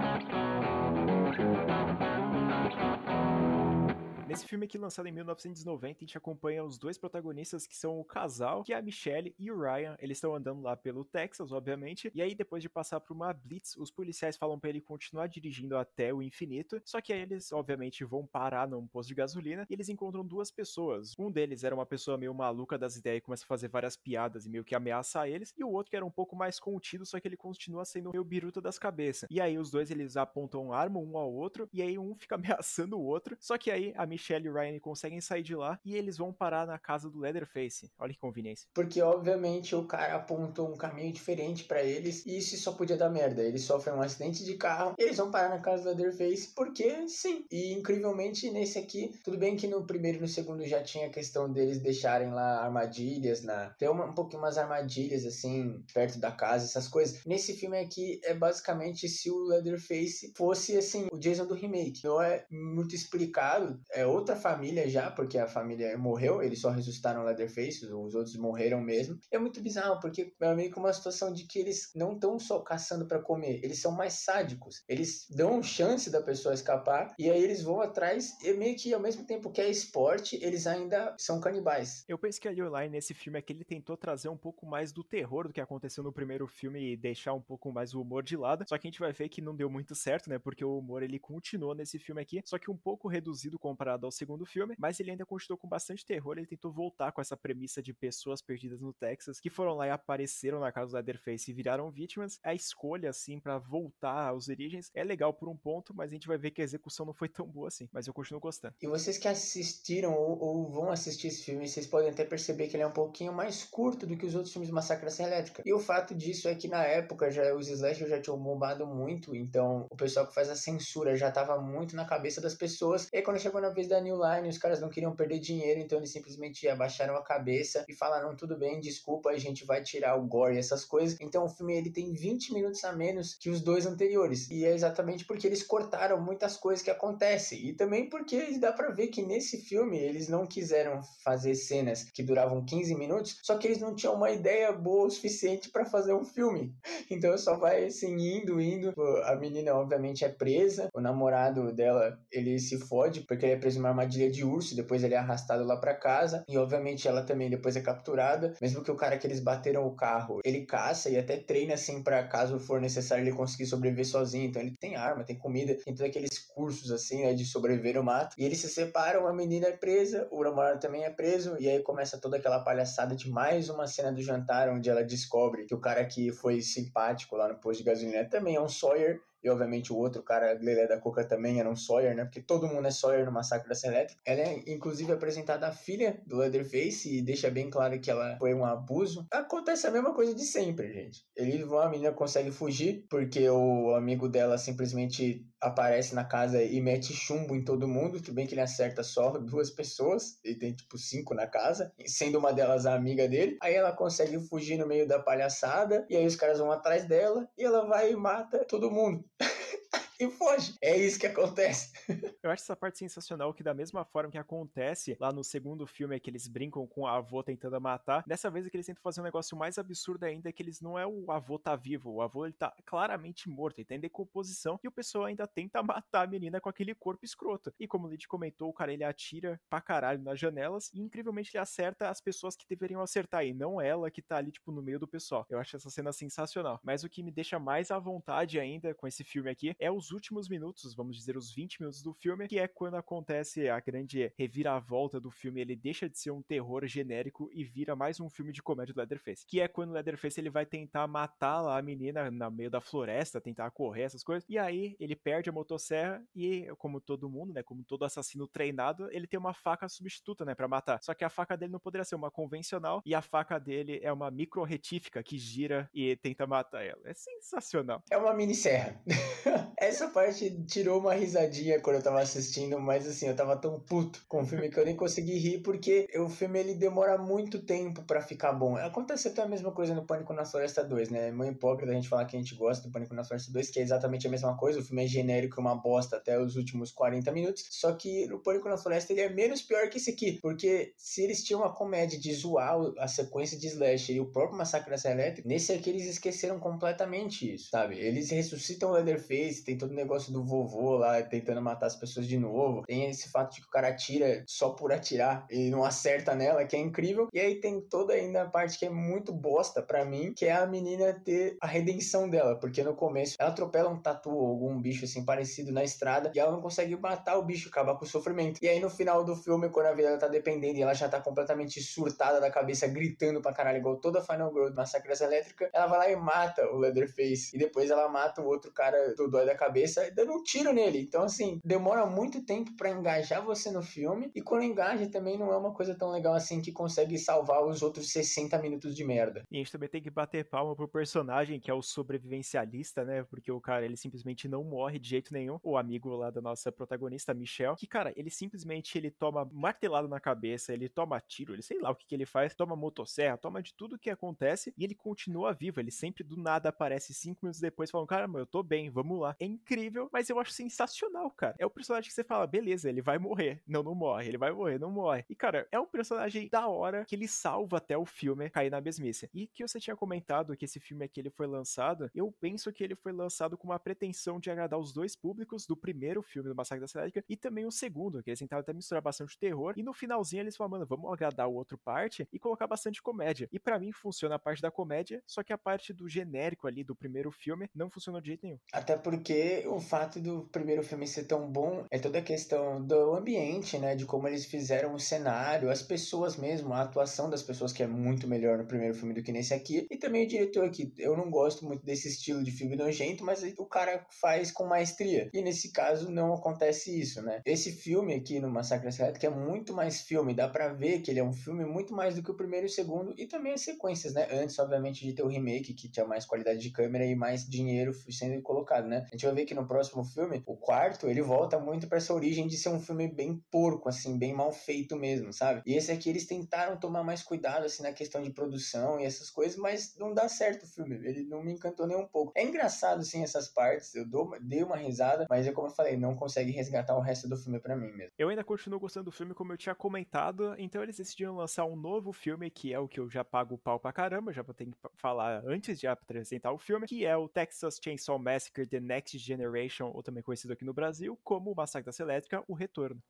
Nesse filme aqui, lançado em 1990, a gente acompanha os dois protagonistas, que são o casal, que é a Michelle e o Ryan. Eles estão andando lá pelo Texas, obviamente. E aí, depois de passar por uma blitz, os policiais falam para ele continuar dirigindo até o infinito. Só que aí eles, obviamente, vão parar num posto de gasolina e eles encontram duas pessoas. Um deles era uma pessoa meio maluca das ideias e começa a fazer várias piadas e meio que ameaçar eles. E o outro que era um pouco mais contido, só que ele continua sendo meio biruta das cabeças. E aí os dois eles apontam arma um ao outro e aí um fica ameaçando o outro. Só que aí a Michelle Michelle e o Ryan conseguem sair de lá e eles vão parar na casa do Leatherface. Olha que conveniência. Porque, obviamente, o cara apontou um caminho diferente para eles e isso só podia dar merda. Eles sofrem um acidente de carro eles vão parar na casa do Leatherface porque sim. E incrivelmente nesse aqui, tudo bem que no primeiro e no segundo já tinha a questão deles deixarem lá armadilhas na. Tem uma, um pouquinho umas armadilhas assim, perto da casa, essas coisas. Nesse filme aqui é basicamente se o Leatherface fosse assim, o Jason do remake. Não é muito explicado, é outra família já, porque a família morreu, eles só ressuscitaram Leatherface, os outros morreram mesmo. É muito bizarro, porque é meio que uma situação de que eles não estão só caçando para comer, eles são mais sádicos. Eles dão chance da pessoa escapar e aí eles vão atrás e meio que ao mesmo tempo que é esporte, eles ainda são canibais. Eu penso que a Liu nesse filme aqui ele tentou trazer um pouco mais do terror do que aconteceu no primeiro filme e deixar um pouco mais o humor de lado. Só que a gente vai ver que não deu muito certo, né? Porque o humor ele continuou nesse filme aqui, só que um pouco reduzido comparado ao segundo filme, mas ele ainda continuou com bastante terror. Ele tentou voltar com essa premissa de pessoas perdidas no Texas que foram lá e apareceram na casa do Leatherface e viraram vítimas. A escolha, assim, para voltar aos origens é legal por um ponto, mas a gente vai ver que a execução não foi tão boa assim. Mas eu continuo gostando. E vocês que assistiram ou, ou vão assistir esse filme, vocês podem até perceber que ele é um pouquinho mais curto do que os outros filmes de Massacre da Elétrica. E o fato disso é que na época já os slashers já tinham bombado muito, então o pessoal que faz a censura já tava muito na cabeça das pessoas. E aí, quando chegou na vez da New Line, os caras não queriam perder dinheiro, então eles simplesmente abaixaram a cabeça e falaram: tudo bem, desculpa, a gente vai tirar o gore e essas coisas. Então o filme ele tem 20 minutos a menos que os dois anteriores. E é exatamente porque eles cortaram muitas coisas que acontecem. E também porque dá pra ver que nesse filme eles não quiseram fazer cenas que duravam 15 minutos, só que eles não tinham uma ideia boa o suficiente para fazer um filme. Então só vai assim, indo, indo. A menina, obviamente, é presa. O namorado dela, ele se fode porque ele é preso numa armadilha de urso, depois ele é arrastado lá para casa e obviamente ela também depois é capturada, mesmo que o cara que eles bateram o carro, ele caça e até treina assim para caso for necessário ele conseguir sobreviver sozinho, então ele tem arma, tem comida, tem todos aqueles cursos assim, né, de sobreviver no mato. E eles se separam, a menina é presa, o namorado também é preso e aí começa toda aquela palhaçada de mais uma cena do jantar onde ela descobre que o cara que foi simpático lá no posto de gasolina também é um Sawyer e obviamente o outro cara, Lelé da Coca, também era um Sawyer, né? Porque todo mundo é Sawyer no Massacre da Serra. Ela é, inclusive, apresentada a filha do Leatherface e deixa bem claro que ela foi um abuso. Acontece a mesma coisa de sempre, gente. Vão, a menina consegue fugir, porque o amigo dela simplesmente aparece na casa e mete chumbo em todo mundo. Tudo bem que ele acerta só duas pessoas, e tem tipo cinco na casa, sendo uma delas a amiga dele. Aí ela consegue fugir no meio da palhaçada, e aí os caras vão atrás dela, e ela vai e mata todo mundo. e foge. É isso que acontece. Eu acho essa parte sensacional que da mesma forma que acontece lá no segundo filme é que eles brincam com a avô tentando matar, dessa vez é que eles tentam fazer um negócio mais absurdo ainda, é que eles não é o avô tá vivo, o avô ele tá claramente morto, ele tá em decomposição e o pessoal ainda tenta matar a menina com aquele corpo escroto. E como o Lid comentou, o cara ele atira pra caralho nas janelas e incrivelmente ele acerta as pessoas que deveriam acertar e não ela que tá ali tipo no meio do pessoal. Eu acho essa cena sensacional. Mas o que me deixa mais à vontade ainda com esse filme aqui é os últimos minutos, vamos dizer, os 20 minutos do filme que é quando acontece a grande reviravolta do filme, ele deixa de ser um terror genérico e vira mais um filme de comédia do Leatherface, que é quando o Leatherface ele vai tentar matar lá a menina no meio da floresta, tentar correr essas coisas, e aí ele perde a motosserra e, como todo mundo, né, como todo assassino treinado, ele tem uma faca substituta, né, para matar. Só que a faca dele não poderia ser uma convencional e a faca dele é uma micro retífica que gira e tenta matar ela. É sensacional. É uma mini serra. Essa parte tirou uma risadinha quando eu tava assistindo, mas assim, eu tava tão puto com o filme que eu nem consegui rir porque o filme ele demora muito tempo para ficar bom. Acontece até a mesma coisa no Pânico na Floresta 2, né? É meio hipócrita a gente falar que a gente gosta do Pânico na Floresta 2, que é exatamente a mesma coisa. O filme é genérico uma bosta até os últimos 40 minutos. Só que o Pânico na Floresta ele é menos pior que esse aqui, porque se eles tinham uma comédia de zoar a sequência de Slash e o próprio Massacre da Serra Elétrica, nesse aqui eles esqueceram completamente isso, sabe? Eles ressuscitam o Leatherface, tem todo o negócio do vovô lá tentando matar as pessoas de novo. Tem esse fato de que o cara atira só por atirar e não acerta nela, que é incrível. E aí tem toda ainda a parte que é muito bosta para mim, que é a menina ter a redenção dela, porque no começo ela atropela um tatu ou algum bicho assim parecido na estrada e ela não consegue matar o bicho, acabar com o sofrimento. E aí no final do filme, quando a vida dela tá dependendo e ela já tá completamente surtada da cabeça, gritando pra caralho, igual toda Final Girl do Massacre Elétrica, ela vai lá e mata o Leatherface. E depois ela mata o outro cara do dói da cabeça, dando um tiro nele. Então, assim, demora muito tempo para engajar você no filme. E quando engaja, também não é uma coisa tão legal assim que consegue salvar os outros 60 minutos de merda. E a gente também tem que bater palma pro personagem, que é o sobrevivencialista, né? Porque o cara, ele simplesmente não morre de jeito nenhum. O amigo lá da nossa protagonista, Michelle, que, cara, ele simplesmente ele toma martelado na cabeça, ele toma tiro, ele sei lá o que, que ele faz, toma motosserra, toma de tudo que acontece e ele continua vivo. Ele sempre do nada aparece cinco minutos depois falando, caramba, eu tô bem, vamos lá. É incrível, mas eu acho sensacional, cara. É o personagem que você fala, beleza, ele vai morrer. Não, não morre, ele vai morrer, não morre. E, cara, é um personagem da hora que ele salva até o filme cair na mesmice. E que você tinha comentado que esse filme aqui ele foi lançado, eu penso que ele foi lançado com uma pretensão de agradar os dois públicos do primeiro filme do Massacre da Cidade e também o segundo, que eles tentaram até misturar bastante terror. E no finalzinho eles falaram, mano, vamos agradar o outro parte e colocar bastante comédia. E para mim funciona a parte da comédia, só que a parte do genérico ali do primeiro filme não funcionou de jeito nenhum. Até porque o fato do primeiro filme ser tão bom é toda a questão do ambiente, né? De como eles fizeram o cenário, as pessoas mesmo, a atuação das pessoas que é muito melhor no primeiro filme do que nesse aqui. E também o diretor aqui. Eu não gosto muito desse estilo de filme nojento, mas o cara faz com maestria. E nesse caso não acontece isso, né? Esse filme aqui no Massacre Elétrica é muito mais filme, dá para ver que ele é um filme muito mais do que o primeiro e o segundo e também as sequências, né? Antes, obviamente, de ter o remake que tinha mais qualidade de câmera e mais dinheiro sendo colocado, né? A gente vai ver que no próximo filme, o quarto, ele volta muito para essa origem de ser um filme bem porco, assim, bem mal feito mesmo, sabe? E esse aqui eles tentaram tomar mais cuidado, assim, na questão de produção e essas coisas, mas não dá certo o filme. Ele não me encantou nem um pouco. É engraçado, sim, essas partes. Eu dou, dei uma risada, mas é como eu falei, não consegue resgatar o resto do filme para mim mesmo. Eu ainda continuo gostando do filme, como eu tinha comentado, então eles decidiram lançar um novo filme, que é o que eu já pago o pau pra caramba, já vou ter que falar antes de apresentar o filme, que é o Texas Chainsaw Massacre The Next Generation, ou também conhecido aqui no Brasil como o Massacre da Elétrica, O Retorno.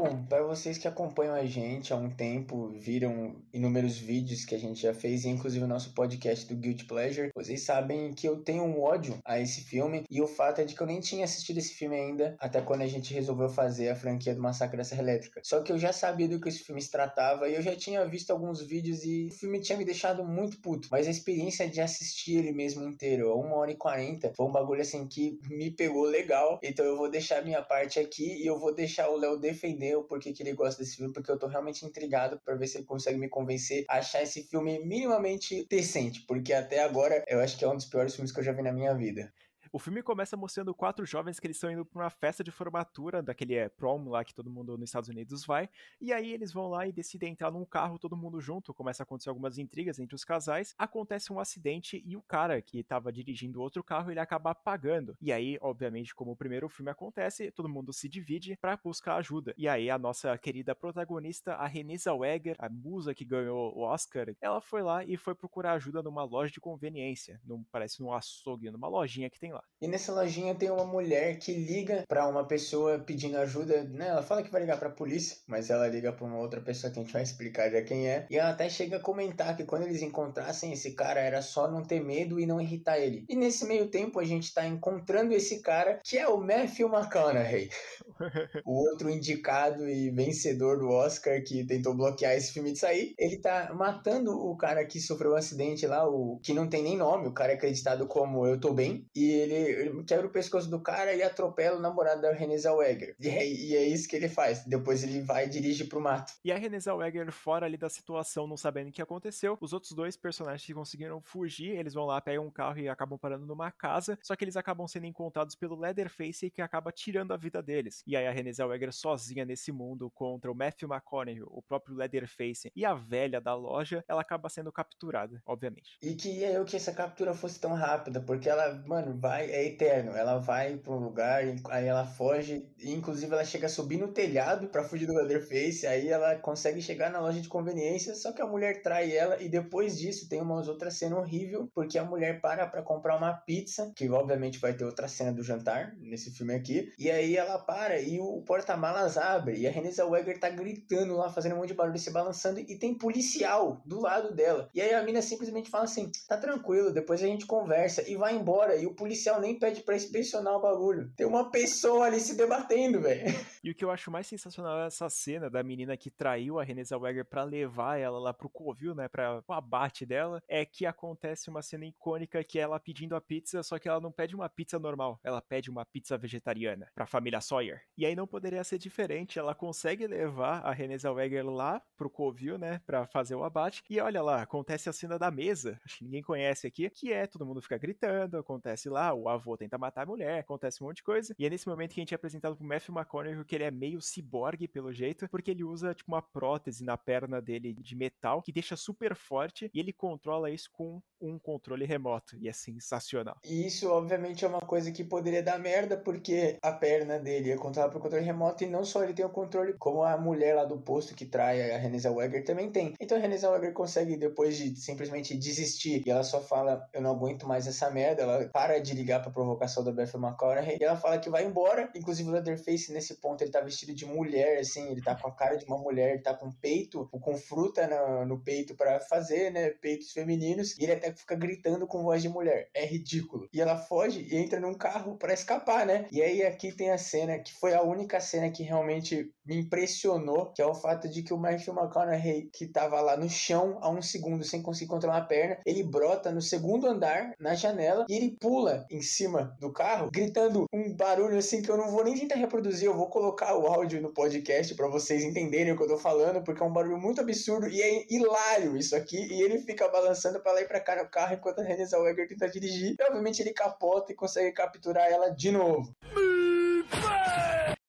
Bom, para vocês que acompanham a gente há um tempo, viram inúmeros vídeos que a gente já fez, inclusive o nosso podcast do Guilty Pleasure, vocês sabem que eu tenho um ódio a esse filme e o fato é de que eu nem tinha assistido esse filme ainda, até quando a gente resolveu fazer a franquia do Massacre da Serra Elétrica. Só que eu já sabia do que esse filme se tratava e eu já tinha visto alguns vídeos e o filme tinha me deixado muito puto, mas a experiência de assistir ele mesmo inteiro, a 1 hora e 40, foi um bagulho assim que me pegou legal, então eu vou deixar minha parte aqui e eu vou deixar o Léo defender o porquê que ele gosta desse filme, porque eu tô realmente intrigado para ver se ele consegue me convencer a achar esse filme minimamente decente, porque até agora eu acho que é um dos piores filmes que eu já vi na minha vida. O filme começa mostrando quatro jovens que eles estão indo para uma festa de formatura, daquele é, prom lá que todo mundo nos Estados Unidos vai, e aí eles vão lá e decidem entrar num carro todo mundo junto, começa a acontecer algumas intrigas entre os casais, acontece um acidente e o cara que estava dirigindo outro carro, ele acaba apagando. E aí, obviamente, como o primeiro filme acontece, todo mundo se divide para buscar ajuda. E aí a nossa querida protagonista, a Renée Zellweger, a musa que ganhou o Oscar, ela foi lá e foi procurar ajuda numa loja de conveniência, num, parece num açougue, numa lojinha que tem lá. E nessa lojinha tem uma mulher que liga para uma pessoa pedindo ajuda, né? Ela fala que vai ligar para a polícia, mas ela liga para uma outra pessoa que a gente vai explicar já quem é. E ela até chega a comentar que quando eles encontrassem esse cara era só não ter medo e não irritar ele. E nesse meio tempo a gente tá encontrando esse cara que é o Matthew McConaughey. o outro indicado e vencedor do Oscar que tentou bloquear esse filme de sair. Ele tá matando o cara que sofreu um acidente lá, o que não tem nem nome, o cara é acreditado como Eu Tô Bem. E ele, ele quebra o pescoço do cara e atropela o namorado da Renée Zellweger. E é, e é isso que ele faz. Depois ele vai e dirige pro mato. E a Renée Zellweger fora ali da situação, não sabendo o que aconteceu, os outros dois personagens que conseguiram fugir, eles vão lá, pegam um carro e acabam parando numa casa, só que eles acabam sendo encontrados pelo Leatherface que acaba tirando a vida deles. E aí a Renée Zellweger sozinha nesse mundo contra o Matthew McConaughey, o próprio Leatherface e a velha da loja, ela acaba sendo capturada, obviamente. E queria eu que essa captura fosse tão rápida, porque ela, mano, vai, é eterno. Ela vai pra um lugar, aí ela foge, inclusive ela chega a subir no telhado para fugir do Leatherface, aí ela consegue chegar na loja de conveniência, só que a mulher trai ela, e depois disso tem uma outra cena horrível, porque a mulher para pra comprar uma pizza, que obviamente vai ter outra cena do jantar, nesse filme aqui, e aí ela para e o porta-malas abre, e a Renée Zellweger tá gritando lá, fazendo um monte de barulho, se balançando, e tem policial do lado dela. E aí a mina simplesmente fala assim, tá tranquilo, depois a gente conversa, e vai embora, e o policial nem pede para inspecionar o bagulho. Tem uma pessoa ali se debatendo, velho. E o que eu acho mais sensacional é essa cena da menina que traiu a Renée Zellweger pra levar ela lá pro covil, né, pra o abate dela, é que acontece uma cena icônica que é ela pedindo a pizza, só que ela não pede uma pizza normal, ela pede uma pizza vegetariana pra família Sawyer. E aí não poderia ser diferente, ela consegue levar a Renée Zellweger lá pro covil, né, pra fazer o abate, e olha lá, acontece a cena da mesa, acho que ninguém conhece aqui, que é todo mundo fica gritando, acontece lá, o avô tenta matar a mulher, acontece um monte de coisa, e é nesse momento que a gente é apresentado pro Matthew McConaughey que ele é meio ciborgue pelo jeito, porque ele usa tipo uma prótese na perna dele de metal que deixa super forte e ele controla isso com um controle remoto e é sensacional. E isso obviamente é uma coisa que poderia dar merda porque a perna dele é controlada por controle remoto e não só ele tem o controle, como a mulher lá do posto que trai a Renée Zellweger também tem. Então a Renée Zellweger consegue depois de simplesmente desistir e ela só fala eu não aguento mais essa merda, ela para de ligar pra provocação da Beth McConaughey e ela fala que vai embora, inclusive o Leatherface nesse ponto ele tá vestido de mulher assim, ele tá com a cara de uma mulher, ele tá com peito, com fruta no, no peito para fazer, né, peitos femininos e ele até fica gritando com voz de mulher. É ridículo. E ela foge e entra num carro para escapar, né? E aí aqui tem a cena que foi a única cena que realmente me impressionou, que é o fato de que o Matthew McConaughey, que tava lá no chão há um segundo sem conseguir controlar a perna, ele brota no segundo andar, na janela, e ele pula em cima do carro, gritando um barulho assim que eu não vou nem tentar reproduzir, eu vou colocar o áudio no podcast para vocês entenderem o que eu tô falando, porque é um barulho muito absurdo e é hilário isso aqui, e ele fica balançando para lá e pra cá no carro enquanto a Renée Zellweger tenta dirigir, e obviamente ele capota e consegue capturar ela de novo.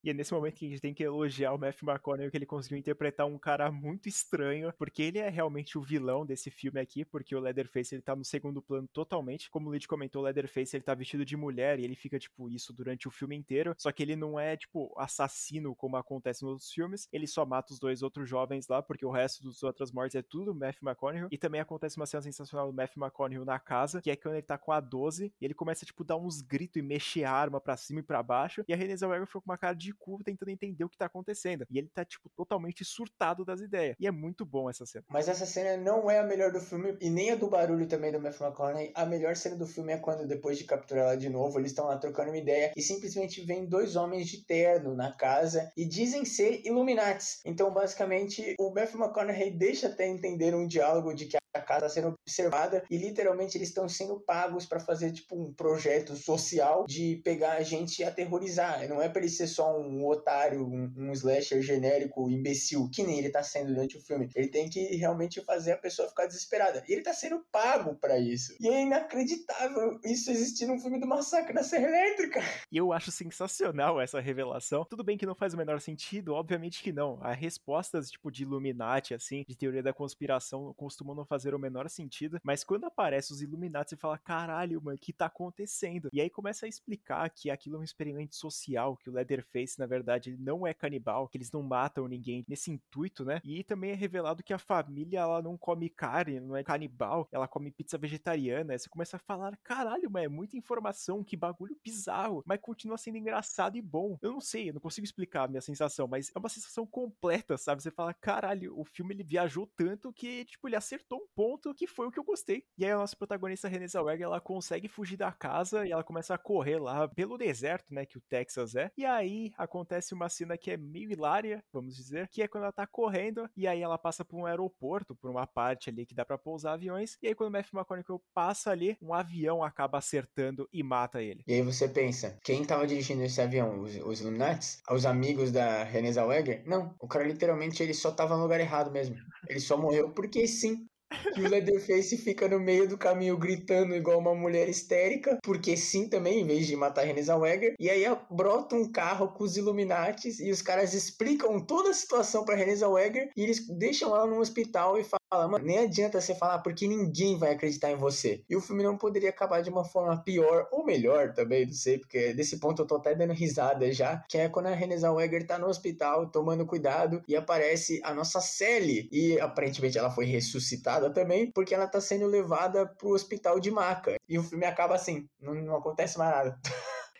E é nesse momento que a gente tem que elogiar o Matthew McConaughey, que ele conseguiu interpretar um cara muito estranho, porque ele é realmente o vilão desse filme aqui, porque o Leatherface ele tá no segundo plano totalmente. Como o Lid comentou, o Leatherface ele tá vestido de mulher e ele fica, tipo, isso durante o filme inteiro. Só que ele não é, tipo, assassino como acontece nos outros filmes. Ele só mata os dois outros jovens lá, porque o resto das outras mortes é tudo Matthew McConaughey. E também acontece uma cena sensacional do Matthew McConaughey na casa, que é quando ele tá com a 12 e ele começa, tipo, dar uns gritos e mexer a arma pra cima e pra baixo. E a Renée Zellweger ficou com uma cara de cu tentando entender o que tá acontecendo. E ele tá, tipo, totalmente surtado das ideias. E é muito bom essa cena. Mas essa cena não é a melhor do filme e nem a do barulho também do Matthew McConaughey. A melhor cena do filme é quando, depois de capturar ela de novo, eles estão lá trocando uma ideia e simplesmente vem dois homens de terno na casa e dizem ser Illuminates. Então, basicamente, o Matthew McConaughey deixa até entender um diálogo de que a casa está sendo observada e literalmente eles estão sendo pagos para fazer tipo um projeto social de pegar a gente e aterrorizar. Não é para ele ser só um otário, um, um slasher genérico, imbecil, que nem ele tá sendo durante o filme. Ele tem que realmente fazer a pessoa ficar desesperada. E ele tá sendo pago para isso. E é inacreditável isso existir num filme do Massacre da Serra Elétrica. E eu acho sensacional essa revelação. Tudo bem que não faz o menor sentido, obviamente que não. As respostas, tipo, de Illuminati, assim, de teoria da conspiração, costumam não fazer o menor sentido. Mas quando aparece os Illuminati, você fala, caralho, mano, o que tá acontecendo? E aí começa a explicar que aquilo é um experimento social, que o Leatherface na verdade, não é canibal, que eles não matam ninguém nesse intuito, né? E também é revelado que a família, ela não come carne, não é canibal, ela come pizza vegetariana. Aí você começa a falar, caralho, mas é muita informação, que bagulho bizarro, mas continua sendo engraçado e bom. Eu não sei, eu não consigo explicar a minha sensação, mas é uma sensação completa, sabe? Você fala, caralho, o filme ele viajou tanto que, tipo, ele acertou um ponto que foi o que eu gostei. E aí a nossa protagonista Renée Zellweger, ela consegue fugir da casa e ela começa a correr lá pelo deserto, né, que o Texas é. E aí acontece uma cena que é meio hilária, vamos dizer, que é quando ela tá correndo e aí ela passa por um aeroporto, por uma parte ali que dá para pousar aviões. E aí quando o Matthew McConaughey passa ali, um avião acaba acertando e mata ele. E aí você pensa, quem tava dirigindo esse avião? Os, os Illuminati? Os amigos da Renée Zellweger? Não, o cara literalmente ele só tava no lugar errado mesmo. Ele só morreu porque sim. E o Leatherface fica no meio do caminho gritando igual uma mulher histérica, porque sim também, em vez de matar Renée Zellweger. E aí brota um carro com os Illuminates e os caras explicam toda a situação pra Renée Zellweger e eles deixam ela no hospital e falam, mano, nem adianta você falar porque ninguém vai acreditar em você. E o filme não poderia acabar de uma forma pior ou melhor também, não sei, porque desse ponto eu tô até dando risada já, que é quando a Renée Zellweger tá no hospital tomando cuidado e aparece a nossa Sally e aparentemente ela foi ressuscitada também, porque ela tá sendo levada pro hospital de maca. E o filme acaba assim, não, não acontece mais nada.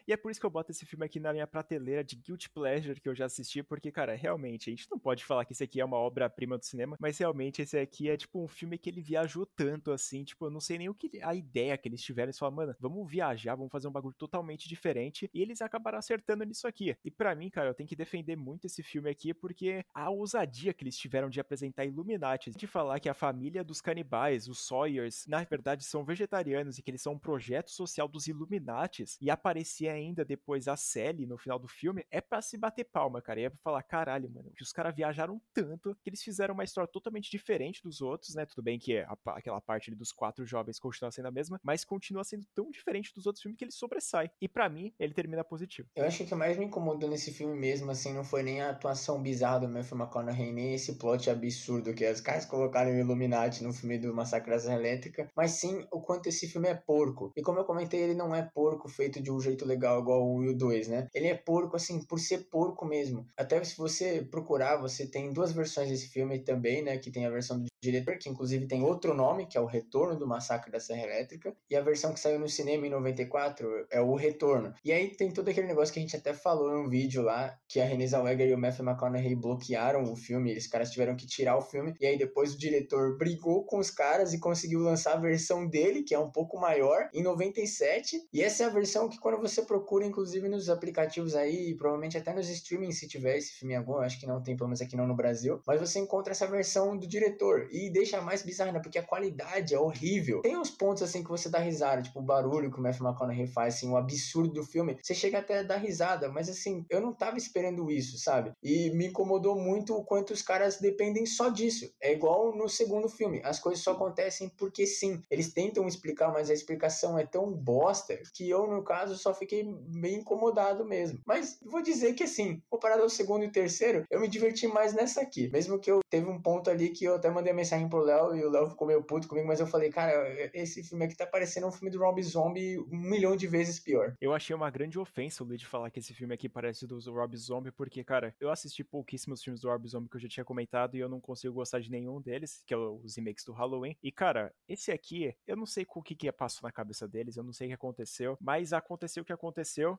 E é por isso que eu boto esse filme aqui na minha prateleira de Guilty Pleasure que eu já assisti, porque, cara, realmente, a gente não pode falar que esse aqui é uma obra-prima do cinema, mas realmente esse aqui é, tipo, um filme que ele viajou tanto, assim, tipo, eu não sei nem o que, a ideia que eles tiveram, eles falaram, mano, vamos viajar, vamos fazer um bagulho totalmente diferente, e eles acabaram acertando nisso aqui. E para mim, cara, eu tenho que defender muito esse filme aqui, porque a ousadia que eles tiveram de apresentar Illuminati, de falar que a família dos canibais, os Sawyers, na verdade são vegetarianos e que eles são um projeto social dos Illuminates, e aparecia ainda depois a Sally no final do filme, é para se bater palma, cara. E é pra falar, caralho, mano, que os caras viajaram tanto que eles fizeram uma história totalmente diferente dos outros, né? Tudo bem que a, aquela parte ali dos quatro jovens continua sendo a mesma, mas continua sendo tão diferente dos outros filmes que ele sobressai. E para mim, ele termina positivo. Eu acho que o mais me incomodou nesse filme mesmo, assim, não foi nem a atuação bizarra do Matthew McConaughey, nem esse plot absurdo que os caras colocaram em Illuminati no filme do Massacre da Elétrica, mas sim o quanto esse filme é porco. E como eu comentei, ele não é porco feito de um jeito legal igual o 1 e o 2, né? Ele é porco, assim, por ser porco mesmo. Até se você procurar, você tem duas versões desse filme também, né? Que tem a versão do diretor, que inclusive tem outro nome, que é o Retorno do Massacre da Serra Elétrica, e a versão que saiu no cinema em 94 é o Retorno. E aí tem todo aquele negócio que a gente até falou em um vídeo lá, que a Renée Zellweger e o Matthew McConaughey bloquearam o filme, os caras tiveram que tirar o filme, e aí depois o diretor brigou com os caras e conseguiu lançar a versão dele, que é um pouco maior, em 97, e essa é a versão que quando você procura, inclusive nos aplicativos aí, provavelmente até nos streamings, se tiver esse filme algum, acho que não tem, pelo menos aqui não no Brasil, mas você encontra essa versão do diretor, e deixa mais bizarro, né? Porque a qualidade é horrível. Tem uns pontos assim que você dá risada, tipo o barulho que o Matthew McConaughey faz, assim, o absurdo do filme. Você chega até a dar risada, mas assim, eu não tava esperando isso, sabe? E me incomodou muito o quanto os caras dependem só disso. É igual no segundo filme, as coisas só acontecem porque sim. Eles tentam explicar, mas a explicação é tão bosta que eu, no caso, só fiquei bem incomodado mesmo. Mas vou dizer que assim, comparado ao segundo e terceiro, eu me diverti mais nessa aqui. Mesmo que eu teve um ponto ali que eu até mandei mensagem pro Léo e o Léo ficou meio puto comigo, mas eu falei, cara, esse filme aqui tá parecendo um filme do Rob Zombie um milhão de vezes pior. Eu achei uma grande ofensa o Luigi falar que esse filme aqui parece do Rob Zombie, porque, cara, eu assisti pouquíssimos filmes do Rob Zombie que eu já tinha comentado e eu não consigo gostar de nenhum deles, que é os remakes do Halloween. E, cara, esse aqui, eu não sei o que que passou na cabeça deles, eu não sei o que aconteceu, mas aconteceu o que aconteceu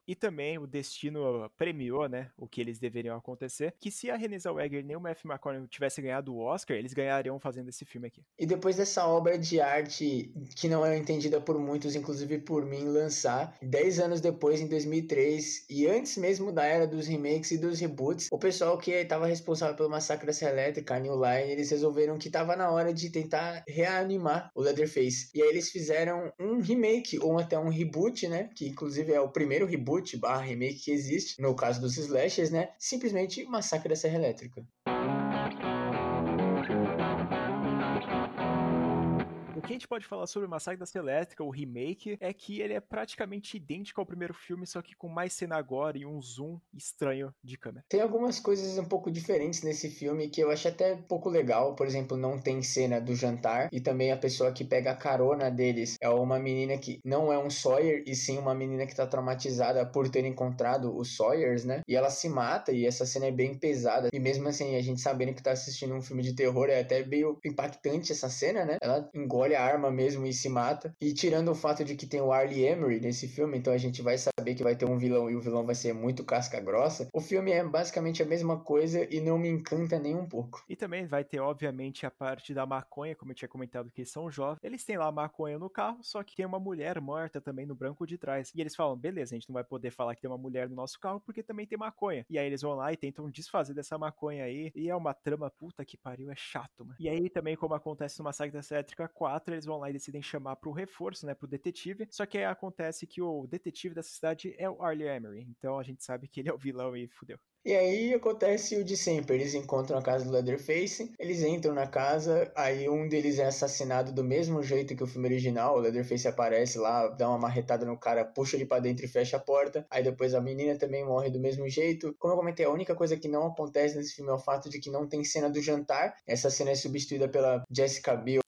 e também o destino premiou, né, o que eles deveriam acontecer, que se a Renée Zellweger nem o Matthew McConaughey tivesse ganhado o Oscar, eles ganhariam fazendo esse filme aqui. E depois dessa obra de arte, que não é entendida por muitos, inclusive por mim, lançar, 10 anos depois, em 2003, e antes mesmo da era dos remakes e dos reboots, o pessoal que estava responsável pelo Massacre da Serra Elétrica, New Line, eles resolveram que estava na hora de tentar reanimar o Leatherface. E aí eles fizeram um remake, ou até um reboot, né? Que inclusive é o primeiro reboot barra remake que existe, no caso dos slashers, né? Simplesmente Massacre da Serra Elétrica. O que a gente pode falar sobre o Massacre da Serra Elétrica, o remake, é que ele é praticamente idêntico ao primeiro filme, só que com mais cena agora e um zoom estranho de câmera. Tem algumas coisas um pouco diferentes nesse filme que eu acho até um pouco legal. Por exemplo, não tem cena do jantar e também a pessoa que pega a carona deles é uma menina que não é um Sawyer e sim uma menina que tá traumatizada por ter encontrado os Sawyers, né? E ela se mata e essa cena é bem pesada. E mesmo assim, a gente sabendo que tá assistindo um filme de terror, é até meio impactante essa cena, né? Ela engole a arma mesmo e se mata. E tirando o fato de que tem o Arlie Emery nesse filme, então a gente vai saber que vai ter um vilão e o vilão vai ser muito casca grossa. O filme é basicamente a mesma coisa e não me encanta nem um pouco. E também vai ter, obviamente, a parte da maconha, como eu tinha comentado que são jovens. Eles têm lá maconha no carro, só que tem uma mulher morta também no branco de trás. E eles falam: beleza, a gente não vai poder falar que tem uma mulher no nosso carro porque também tem maconha. E aí eles vão lá e tentam desfazer dessa maconha aí. E é uma trama puta que pariu, é chato, mano. E aí também, como acontece no Massacre da Elétrica 4, eles vão lá e decidem chamar pro reforço, né? Pro detetive. Só que aí acontece que o detetive dessa cidade é o Arlie Emery. Então a gente sabe que ele é o vilão e fudeu. E aí acontece o de sempre, eles encontram a casa do Leatherface, eles entram na casa, aí um deles é assassinado do mesmo jeito que o filme original, o Leatherface aparece lá, dá uma marretada no cara, puxa ele para dentro e fecha a porta, aí depois a menina também morre do mesmo jeito. Como eu comentei, a única coisa que não acontece nesse filme é o fato de que não tem cena do jantar, essa cena é substituída pela Jessica Biel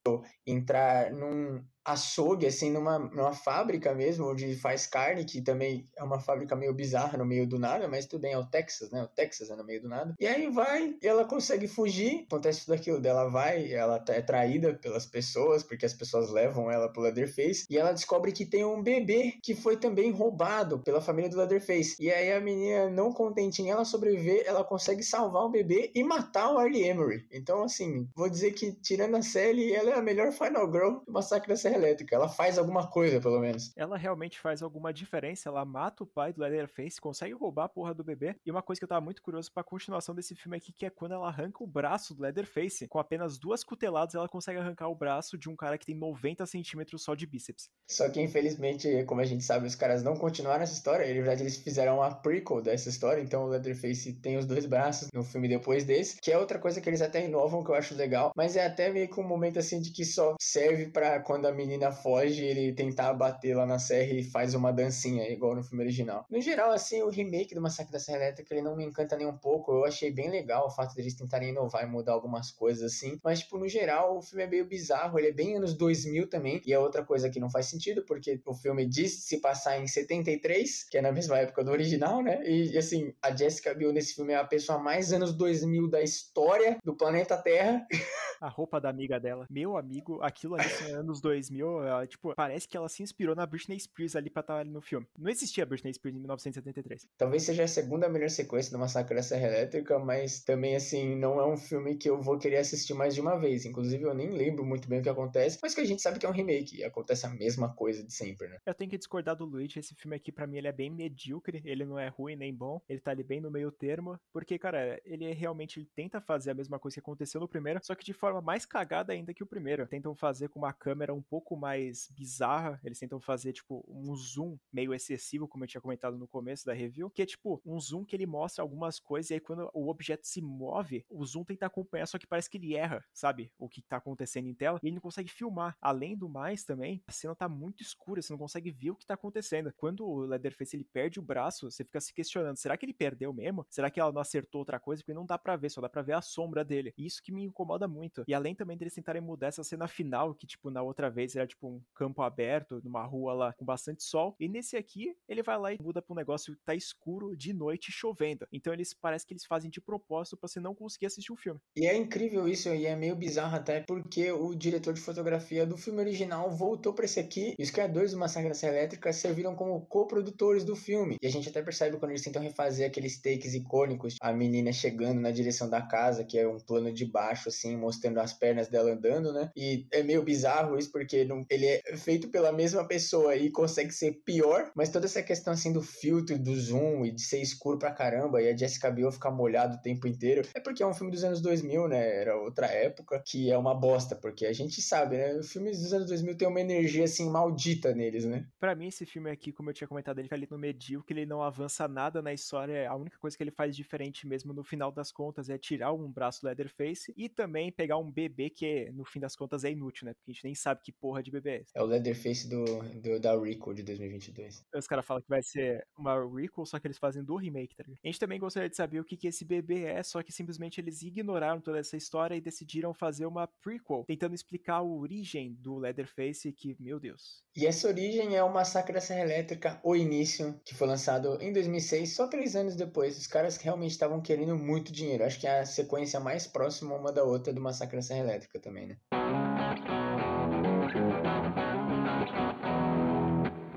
entrar num açougue, assim, numa, numa fábrica mesmo, onde faz carne, que também é uma fábrica meio bizarra no meio do nada, mas tudo bem, é o Texas, né? O Texas é no meio do nada. E aí vai, e ela consegue fugir, acontece tudo aquilo dela, vai, ela é traída pelas pessoas, porque as pessoas levam ela pro Leatherface, e ela descobre que tem um bebê que foi também roubado pela família do Leatherface. E aí a menina, não contente em ela sobreviver, ela consegue salvar o bebê e matar o Arlie Emery. Então, assim, vou dizer que, tirando a Sally, ela é a melhor Final Girl do Massacre da Elétrica. Ela faz alguma coisa, pelo menos. Ela realmente faz alguma diferença. Ela mata o pai do Leatherface, consegue roubar a porra do bebê. E uma coisa que eu tava muito curioso pra continuação desse filme aqui, que é quando ela arranca o braço do Leatherface. Com apenas duas cuteladas, ela consegue arrancar o braço de um cara que tem 90 centímetros só de bíceps. Só que, infelizmente, como a gente sabe, os caras não continuaram essa história. Na verdade, eles fizeram uma prequel dessa história. Então, o Leatherface tem os dois braços no filme depois desse. Que é outra coisa que eles até inovam, que eu acho legal. Mas é até meio que um momento, assim, de que só serve para quando a menina foge, ele tentar bater lá na serra e faz uma dancinha, igual no filme original. No geral, assim, o remake do Massacre da Serra Elétrica, ele não me encanta nem um pouco. Eu achei bem legal o fato deles tentarem inovar e mudar algumas coisas, assim. Mas, tipo, no geral, o filme é meio bizarro. Ele é bem anos 2000 também. E é outra coisa que não faz sentido, porque o filme diz se passar em 73, que é na mesma época do original, né? E, assim, a Jessica Biel nesse filme é a pessoa mais anos 2000 da história do planeta Terra. A roupa da amiga dela. Meu amigo, aquilo ali são anos 2000, ela, tipo, parece que ela se inspirou na Britney Spears ali pra estar ali no filme. Não existia Britney Spears em 1973. Talvez seja a segunda melhor sequência do Massacre da Serra Elétrica, mas também, assim, não é um filme que eu vou querer assistir mais de uma vez. Inclusive, eu nem lembro muito bem o que acontece, mas que a gente sabe que é um remake e acontece a mesma coisa de sempre, né? Eu tenho que discordar do Luigi, esse filme aqui, pra mim, ele é bem medíocre, ele não é ruim nem bom, ele tá ali bem no meio termo, porque, cara, ele realmente ele tenta fazer a mesma coisa que aconteceu no primeiro, só que de forma mais cagada ainda que o primeiro. Tentam fazer com uma câmera um pouco mais bizarra, eles tentam fazer, tipo, um zoom meio excessivo, como eu tinha comentado no começo da review, que é, tipo, um zoom que ele mostra algumas coisas e aí quando o objeto se move, o zoom tenta acompanhar, só que parece que ele erra, sabe? O que tá acontecendo em tela, e ele não consegue filmar. Além do mais, também, a cena tá muito escura, você não consegue ver o que tá acontecendo. Quando o Leatherface ele perde o braço, você fica se questionando, será que ele perdeu mesmo? Será que ela não acertou outra coisa? Porque não dá pra ver, só dá pra ver a sombra dele. E isso que me incomoda muito. E além também deles tentarem mudar essa cena final, que, tipo, na outra vez era, tipo, um campo aberto, numa rua lá com bastante sol. E nesse aqui, ele vai lá e muda pra um negócio que tá escuro, de noite, chovendo. Então eles, parece que eles fazem de propósito pra você não conseguir assistir o filme. E é incrível isso, e é meio bizarro até, porque o diretor de fotografia do filme original voltou pra esse aqui, e os criadores do Massacre da Elétrica serviram como coprodutores do filme. E a gente até percebe quando eles tentam refazer aqueles takes icônicos, a menina chegando na direção da casa, que é um plano de baixo, assim, mostrando as pernas dela andando, né? E é meio bizarro isso, porque não, ele é feito pela mesma pessoa e consegue ser pior, mas toda essa questão, assim, do filtro, do zoom e de ser escuro pra caramba, e a Jessica Biel ficar molhado o tempo inteiro, é porque é um filme dos anos 2000, né? Era outra época, que é uma bosta, porque a gente sabe, né? Os filmes dos anos 2000 tem uma energia, assim, maldita neles, né? Pra mim, esse filme aqui, como eu tinha comentado, ele fica ali no medíocre, ele não avança nada na história, a única coisa que ele faz diferente mesmo no final das contas é tirar um braço Leatherface e também pegar um bebê que, no fim das contas, é inútil, né? Porque a gente nem sabe que porra de é esse. É o Leatherface do, do, da Recall de 2022. Os caras falam que vai ser uma Recall, só que eles fazem do remake, tá ligado? A gente também gostaria de saber o que, que esse bebê é, só que simplesmente eles ignoraram toda essa história e decidiram fazer uma prequel, tentando explicar a origem do Leatherface, que, meu Deus. E essa origem é o Massacre da Serra Elétrica, O Início, que foi lançado em 2006, só três anos depois. Os caras realmente estavam querendo muito dinheiro. Acho que é a sequência mais próxima uma da outra do Massacre da Serra Elétrica também, né?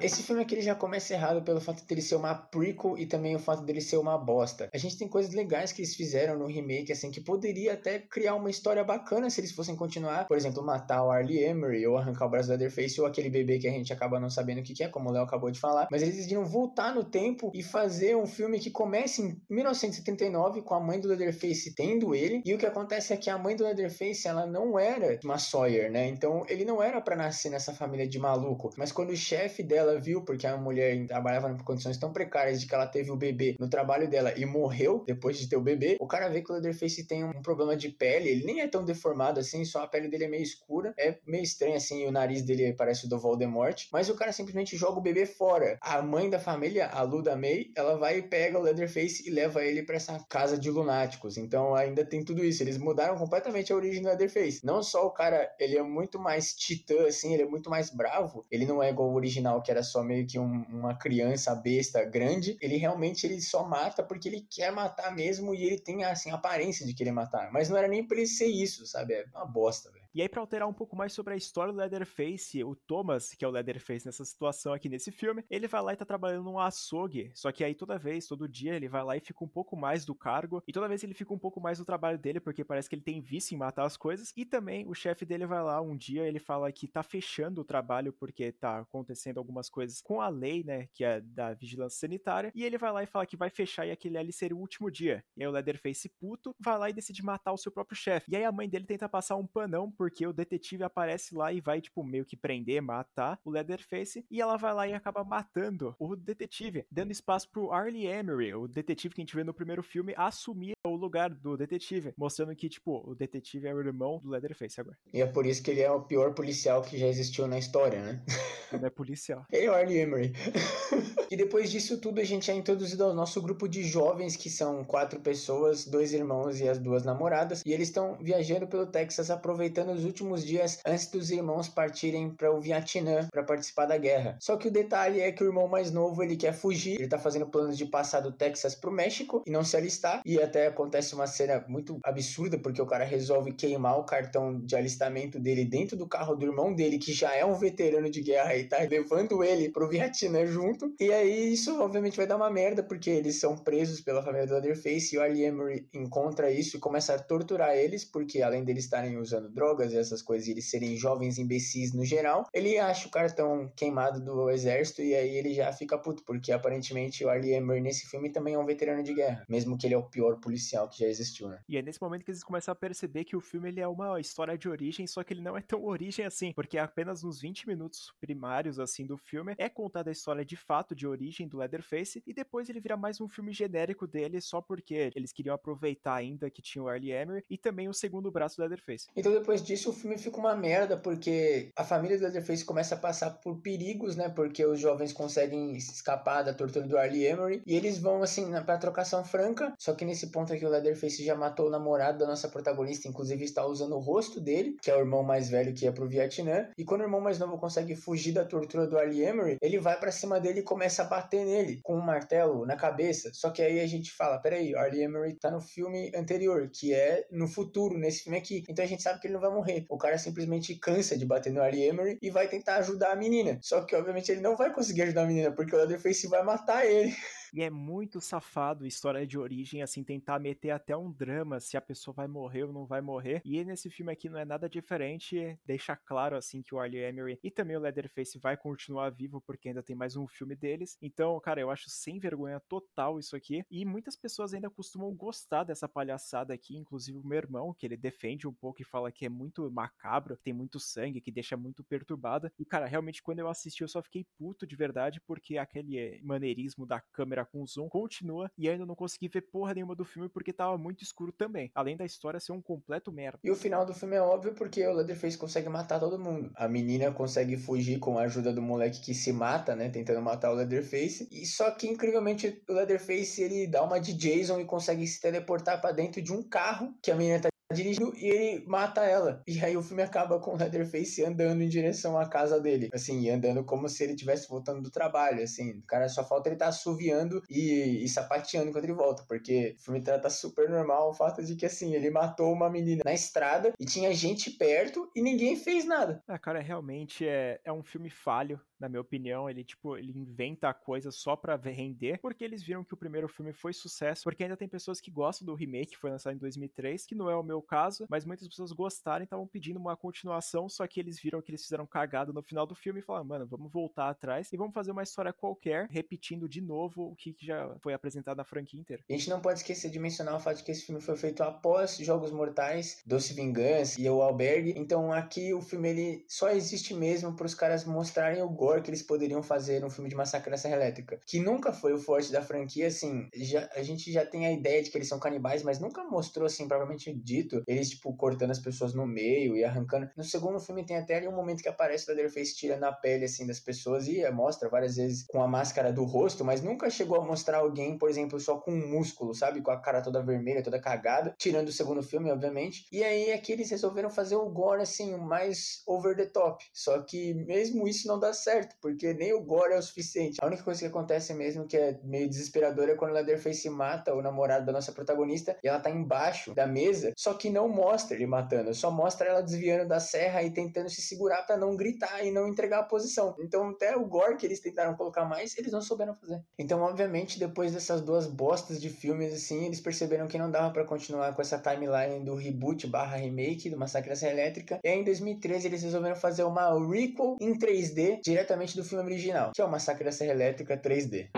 Esse filme aqui ele já começa errado pelo fato dele ser uma prequel e também o fato dele ser uma bosta. A gente tem coisas legais que eles fizeram no remake, assim, que poderia até criar uma história bacana se eles fossem continuar. Por exemplo, matar o Arlie Emery ou arrancar o braço do Leatherface ou aquele bebê que a gente acaba não sabendo o que é, como o Léo acabou de falar. Mas eles decidiram voltar no tempo e fazer um filme que comece em 1979 com a mãe do Leatherface tendo ele. E o que acontece é que a mãe do Leatherface, ela não era uma Sawyer, né? Então ele não era para nascer nessa família de maluco. Mas quando o chefe dela viu, porque a mulher trabalhava em condições tão precárias de que ela teve o bebê no trabalho dela e morreu depois de ter o bebê, o cara vê que o Leatherface tem um problema de pele, ele nem é tão deformado assim, só a pele dele é meio escura, é meio estranho assim, o nariz dele parece o do Voldemort, mas o cara simplesmente joga o bebê fora. A mãe da família, a Luda May, ela vai e pega o Leatherface e leva ele para essa casa de lunáticos. Então ainda tem tudo isso, eles mudaram completamente a origem do Leatherface. Não só o cara, ele é muito mais titã assim, ele é muito mais bravo, ele não é igual o original que era só meio que um, uma criança besta grande, ele realmente ele só mata porque ele quer matar mesmo e ele tem assim aparência de querer matar. Mas não era nem pra ele ser isso, sabe? É uma bosta, velho. E aí, pra alterar um pouco mais sobre a história do Leatherface, o Thomas, que é o Leatherface nessa situação aqui nesse filme, ele vai lá e tá trabalhando num açougue. Só que aí toda vez, todo dia, ele vai lá e fica um pouco mais do cargo. E toda vez ele fica um pouco mais do trabalho dele, porque parece que ele tem vício em matar as coisas. E também o chefe dele vai lá um dia, ele fala que tá fechando o trabalho porque tá acontecendo algumas coisas com a lei, né? Que é da vigilância sanitária. E ele vai lá e fala que vai fechar e aquele ali seria o último dia. E aí o Leatherface puto vai lá e decide matar o seu próprio chefe. E aí a mãe dele tenta passar um panão porque o detetive aparece lá e vai, tipo, meio que prender, matar o Leatherface, e ela vai lá e acaba matando o detetive, dando espaço pro Arlie Emery, o detetive que a gente vê no primeiro filme, assumir o lugar do detetive, mostrando que, tipo, o detetive é o irmão do Leatherface agora. E é por isso que ele é o pior policial que já existiu na história, né? Ele é policial. Ele é o Arlie Emery. e depois disso tudo, a gente é introduzido ao nosso grupo de jovens, que são quatro pessoas, dois irmãos e as duas namoradas, e eles estão viajando pelo Texas, aproveitando os últimos dias antes dos irmãos partirem para o Vietnã para participar da guerra. Só que o detalhe é que o irmão mais novo, ele quer fugir, ele tá fazendo planos de passar do Texas pro México e não se alistar, e até acontece uma cena muito absurda, porque o cara resolve queimar o cartão de alistamento dele dentro do carro do irmão dele, que já é um veterano de guerra e tá levando ele pro Vietnã junto. E aí isso obviamente vai dar uma merda, porque eles são presos pela família do Leatherface e o Ali Emery encontra isso e começa a torturar eles, porque além deles estarem usando drogas e essas coisas, e eles serem jovens imbecis no geral, ele acha o cartão queimado do exército e aí ele já fica puto, porque aparentemente o Ali Emery nesse filme também é um veterano de guerra, mesmo que ele é o pior policial que já existiu, né? E é nesse momento que eles começam a perceber que o filme ele é uma história de origem, só que ele não é tão origem assim, porque apenas nos 20 minutos primários assim do filme é contada a história de fato de origem do Leatherface e depois ele vira mais um filme genérico dele só porque eles queriam aproveitar ainda que tinha o Arlie Emery e também o segundo braço do Leatherface. Então depois disso o filme fica uma merda porque a família do Leatherface começa a passar por perigos, né? Porque os jovens conseguem escapar da tortura do Arlie Emery e eles vão assim pra trocação franca, só que nesse ponto aqui o Leatherface já matou o namorado da nossa protagonista, inclusive está usando o rosto dele, que é o irmão mais velho que ia pro Vietnã, e quando o irmão mais novo consegue fugir da tortura do Arlie Emery, ele vai para cima dele e começa a bater nele com um martelo na cabeça. Só que aí a gente fala, peraí, Arlie Emery tá no filme anterior, que é no futuro, nesse filme aqui. Então a gente sabe que ele não vai morrer. O cara simplesmente cansa de bater no Arlie Emery e vai tentar ajudar a menina. Só que obviamente ele não vai conseguir ajudar a menina, porque o Leatherface vai matar ele. E é muito safado história de origem, assim, tentar meter até um drama se a pessoa vai morrer ou não vai morrer. E nesse filme aqui não é nada diferente, deixa claro, assim, que o Arlie Emery e também o Leatherface vai continuar vivo porque ainda tem mais um filme deles. Então, cara, eu acho sem vergonha total isso aqui. E muitas pessoas ainda costumam gostar dessa palhaçada aqui, inclusive o meu irmão, que ele defende um pouco e fala que é muito macabro, tem muito sangue, que deixa muito perturbada. E, cara, realmente quando eu assisti eu só fiquei puto de verdade porque aquele maneirismo da câmera com zoom continua e ainda não consegui ver porra nenhuma do filme porque tava muito escuro também. Além da história ser um completo merda. E o final do filme é óbvio porque o Leatherface consegue matar todo mundo. A menina consegue fugir com a ajuda do moleque que se mata, né? Tentando matar o Leatherface. E só que, incrivelmente, o Leatherface ele dá uma de Jason e consegue se teleportar para dentro de um carro que a menina tá dirigindo e ele mata ela. E aí o filme acaba com o Leatherface andando em direção à casa dele. Assim, andando como se ele estivesse voltando do trabalho, assim. O cara só falta ele estar tá assoviando e, e sapateando enquanto ele volta, porque o filme trata super normal o fato de que, assim, ele matou uma menina na estrada e tinha gente perto e ninguém fez nada. Ah, cara, realmente é, é um filme falho na minha opinião, ele tipo, ele inventa a coisa só para render, porque eles viram que o primeiro filme foi sucesso, porque ainda tem pessoas que gostam do remake que foi lançado em 2003, que não é o meu caso, mas muitas pessoas gostaram e estavam pedindo uma continuação, só que eles viram que eles fizeram cagada no final do filme e falaram, mano, vamos voltar atrás e vamos fazer uma história qualquer, repetindo de novo o que já foi apresentado na franquia inteira. A gente não pode esquecer de mencionar o fato de que esse filme foi feito após Jogos Mortais, Doce Vingança e O Albergue, então aqui o filme ele só existe mesmo para os caras mostrarem o gore que eles poderiam fazer no filme de Massacre da Serra Elétrica, que nunca foi o forte da franquia, assim, já, a gente já tem a ideia de que eles são canibais, mas nunca mostrou, assim, propriamente dito, eles, tipo, cortando as pessoas no meio e arrancando. No segundo filme tem até ali um momento que aparece o Leatherface tirando a pele, assim, das pessoas e mostra várias vezes com a máscara do rosto, mas nunca chegou a mostrar alguém, por exemplo, só com um músculo, sabe? Com a cara toda vermelha, toda cagada, tirando o segundo filme, obviamente. E aí aqui eles resolveram fazer o gore, assim, mais over the top. Só que mesmo isso não dá certo certo, porque nem o gore é o suficiente. A única coisa que acontece mesmo que é meio desesperadora é quando a Leatherface mata o namorado da nossa protagonista e ela tá embaixo da mesa, só que não mostra ele matando, só mostra ela desviando da serra e tentando se segurar para não gritar e não entregar a posição. Então, até o gore que eles tentaram colocar mais, eles não souberam fazer. Então, obviamente, depois dessas duas bostas de filmes, assim, eles perceberam que não dava para continuar com essa timeline do reboot barra remake do Massacre da Serra Elétrica. E aí, em 2013, eles resolveram fazer uma requel em 3D diretamente do filme original, que é o Massacre da Serra Elétrica 3D.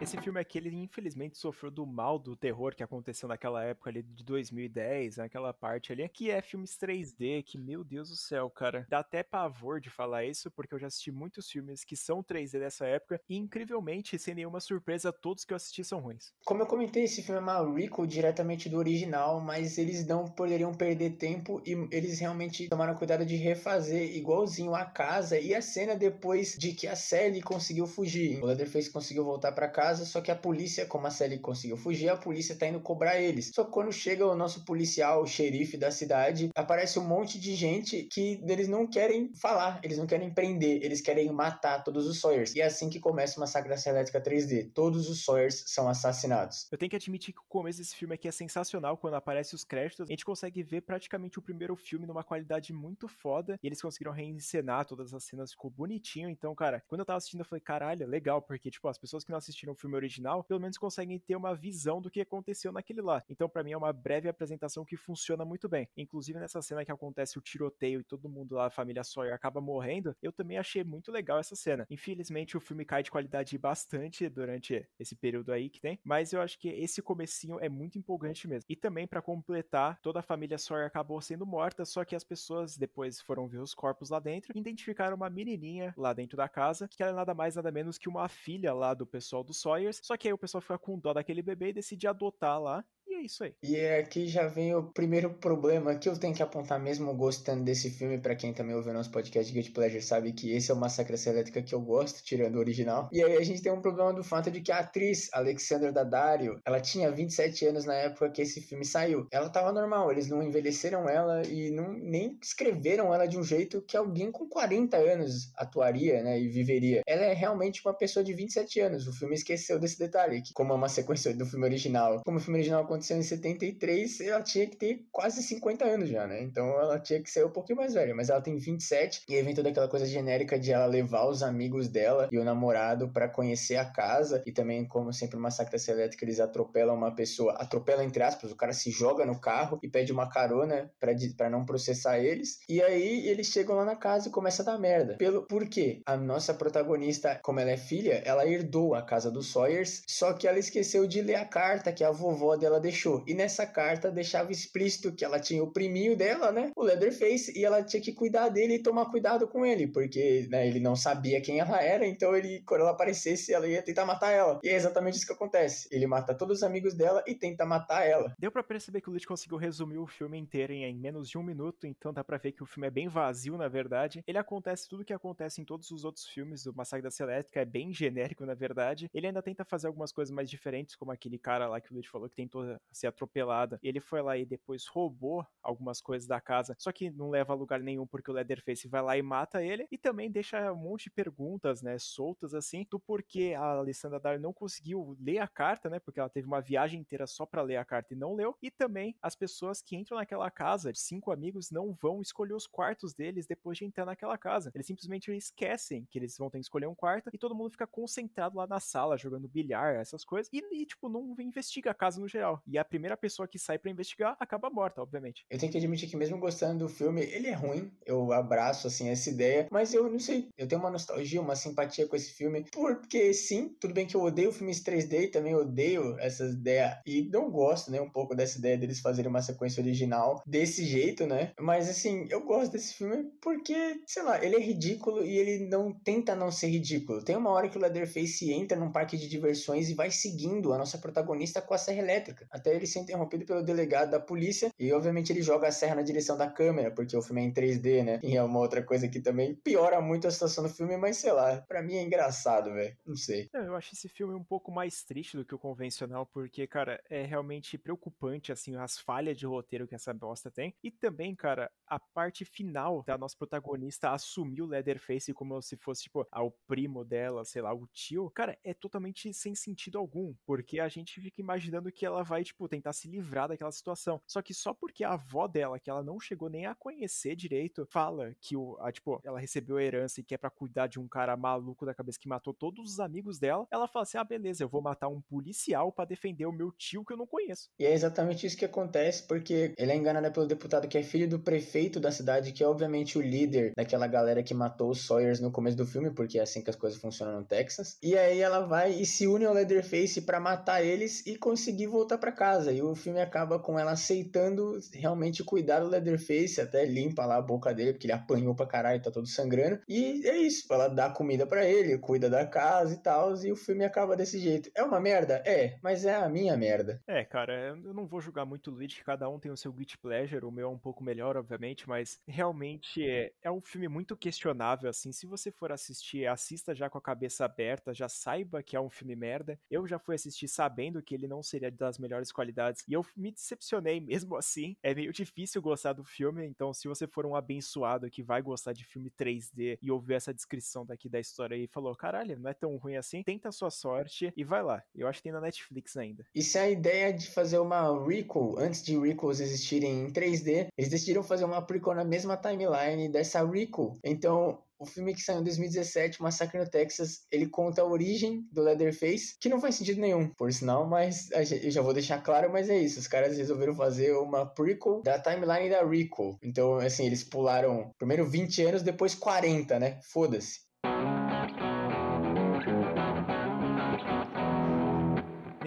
Esse filme aqui, ele infelizmente sofreu do mal do terror que aconteceu naquela época ali de 2010, naquela parte ali, que é filmes 3D, que, meu Deus do céu, cara, dá até pavor de falar isso, porque eu já assisti muitos filmes que são 3D dessa época, e incrivelmente, sem nenhuma surpresa, todos que eu assisti são ruins. Como eu comentei, esse filme é uma recall diretamente do original, mas eles não poderiam perder tempo e eles realmente tomaram cuidado de refazer igualzinho a casa e a cena depois de que a Sally conseguiu fugir. O Leatherface conseguiu voltar para casa casa, só que a polícia, como a Sally conseguiu fugir, a polícia tá indo cobrar eles. Só que quando chega o nosso policial, o xerife da cidade, aparece um monte de gente que eles não querem falar, eles não querem prender, eles querem matar todos os Sawyers. E é assim que começa uma Massacre Elétrica 3D. Todos os Sawyers são assassinados. Eu tenho que admitir que o começo desse filme aqui é sensacional, quando aparece os créditos, a gente consegue ver praticamente o primeiro filme numa qualidade muito foda, e eles conseguiram reencenar todas as cenas, ficou bonitinho, então, cara, quando eu tava assistindo eu falei, caralho, legal, porque, tipo, as pessoas que não assistiram filme original, pelo menos conseguem ter uma visão do que aconteceu naquele lá. Então, para mim, é uma breve apresentação que funciona muito bem. Inclusive, nessa cena que acontece o tiroteio e todo mundo lá, a família Sawyer, acaba morrendo, eu também achei muito legal essa cena. Infelizmente, o filme cai de qualidade bastante durante esse período aí que tem, mas eu acho que esse comecinho é muito empolgante mesmo. E também, para completar, toda a família Sawyer acabou sendo morta, só que as pessoas depois foram ver os corpos lá dentro e identificaram uma menininha lá dentro da casa, que era nada mais nada menos que uma filha lá do pessoal do Sawyer Sawyers. Só que aí o pessoal fica com dó daquele bebê e decide adotar lá é isso aí. E aqui já vem o primeiro problema que eu tenho que apontar mesmo gostando desse filme, para quem também ouviu nosso podcast Guilty Pleasure sabe que esse é o Massacre Elétrica que eu gosto, tirando o original. E aí a gente tem um problema do fato de que a atriz Alexandra Daddario, ela tinha 27 anos na época que esse filme saiu. Ela tava normal, eles não envelheceram ela e não, nem escreveram ela de um jeito que alguém com 40 anos atuaria, né, e viveria. Ela é realmente uma pessoa de 27 anos. O filme esqueceu desse detalhe, que como é uma sequência do filme original. Como o filme original aconteceu 1973, ela tinha que ter quase 50 anos já, né? Então ela tinha que ser um pouquinho mais velha, mas ela tem 27 e aí vem toda aquela coisa genérica de ela levar os amigos dela e o namorado para conhecer a casa e também, como sempre, o Massacre Elétrica, eles atropelam uma pessoa, atropelam entre aspas, o cara se joga no carro e pede uma carona para não processar eles. E aí eles chegam lá na casa e começa a dar merda. Pelo, por quê? A nossa protagonista, como ela é filha, ela herdou a casa dos Sawyers, só que ela esqueceu de ler a carta que a vovó dela deixou. E nessa carta deixava explícito que ela tinha o priminho dela, né? O Leatherface, e ela tinha que cuidar dele e tomar cuidado com ele, porque né, ele não sabia quem ela era, então ele, quando ela aparecesse, ela ia tentar matar ela. E é exatamente isso que acontece. Ele mata todos os amigos dela e tenta matar ela. Deu para perceber que o Lynch conseguiu resumir o filme inteiro em, em menos de um minuto, então dá pra ver que o filme é bem vazio, na verdade. Ele acontece tudo que acontece em todos os outros filmes do Massacre da Elétrica, é bem genérico, na verdade. Ele ainda tenta fazer algumas coisas mais diferentes, como aquele cara lá que o Lynch falou que tentou ser atropelada. Ele foi lá e depois roubou algumas coisas da casa, só que não leva a lugar nenhum porque o Leatherface vai lá e mata ele, e também deixa um monte de perguntas, né, soltas assim, do porquê a Alessandra Dar não conseguiu ler a carta, né, porque ela teve uma viagem inteira só para ler a carta e não leu, e também as pessoas que entram naquela casa, cinco amigos, não vão escolher os quartos deles depois de entrar naquela casa. Eles simplesmente esquecem que eles vão ter que escolher um quarto e todo mundo fica concentrado lá na sala, jogando bilhar, essas coisas, e, e tipo, não investiga a casa no geral. E a primeira pessoa que sai para investigar acaba morta, obviamente. Eu tenho que admitir que mesmo gostando do filme, ele é ruim. Eu abraço, assim, essa ideia, mas eu não sei, eu tenho uma nostalgia, uma simpatia com esse filme, porque sim, tudo bem que eu odeio filmes 3D e também odeio essas ideias, e não gosto, né, um pouco dessa ideia deles fazerem uma sequência original desse jeito, né? Mas assim, eu gosto desse filme porque, sei lá, ele é ridículo e ele não tenta não ser ridículo. Tem uma hora que o Leatherface entra num parque de diversões e vai seguindo a nossa protagonista com a serra elétrica, até ele ser interrompido pelo delegado da polícia e obviamente ele joga a serra na direção da câmera, porque o filme é em 3D, né? E é uma outra coisa que também piora muito a situação do filme, mas sei lá, para mim é engraçado, velho. Não sei. Não, eu acho esse filme um pouco mais triste do que o convencional, porque, cara, é realmente preocupante, assim, as falhas de roteiro que essa bosta tem. E também, cara, a parte final da nossa protagonista assumir o Leatherface como se fosse, tipo, ah, o primo dela, sei lá, o tio, cara, é totalmente sem sentido algum, porque a gente fica imaginando que ela vai, tipo, tentar se livrar daquela situação. Só que só porque a avó dela, que ela não chegou nem a conhecer direito, fala que o, a, tipo, ela recebeu a herança e que é pra cuidar de um cara maluco da cabeça que matou todos os amigos dela, ela fala assim: ah, beleza, eu vou matar um policial para defender o meu tio que eu não conheço. E é exatamente isso que acontece, porque ele é enganado pelo deputado que é filho do prefeito da cidade, que é obviamente o líder daquela galera que matou os Sawyers no começo do filme, porque é assim que as coisas funcionam no Texas. E aí ela vai e se une ao Leatherface para matar eles e conseguir voltar para casa. E o filme acaba com ela aceitando realmente cuidar do Leatherface, até limpa lá a boca dele, porque ele apanhou pra caralho, tá todo sangrando. E é isso, ela dá comida para ele, cuida da casa e tal, e o filme acaba desse jeito. É uma merda? É, mas é a minha merda. É, cara, eu não vou julgar muito o Luigi, cada um tem o seu guilty pleasure, o meu é um pouco melhor, obviamente, mas realmente é, é um filme muito questionável, assim, se você for assistir, assista já com a cabeça aberta, já saiba que é um filme merda. Eu já fui assistir sabendo que ele não seria das melhores qualidades, e eu me decepcionei mesmo assim. É meio difícil gostar do filme, então se você for um abençoado que vai gostar de filme 3D e ouvir essa descrição daqui da história e falou, caralho, não é tão ruim assim, tenta a sua sorte e vai lá. Eu acho que tem na Netflix ainda. E se a ideia de fazer uma requel, antes de requels existirem em 3D, eles decidiram fazer uma prequel na mesma timeline dessa requel. Então, o filme que saiu em 2017, Massacre no Texas, ele conta a origem do Leatherface, que não faz sentido nenhum, por sinal, mas eu já vou deixar claro, mas é isso. Os caras resolveram fazer uma prequel da timeline da Requel. Então, assim, eles pularam primeiro 20 anos, depois 40, né? Foda-se.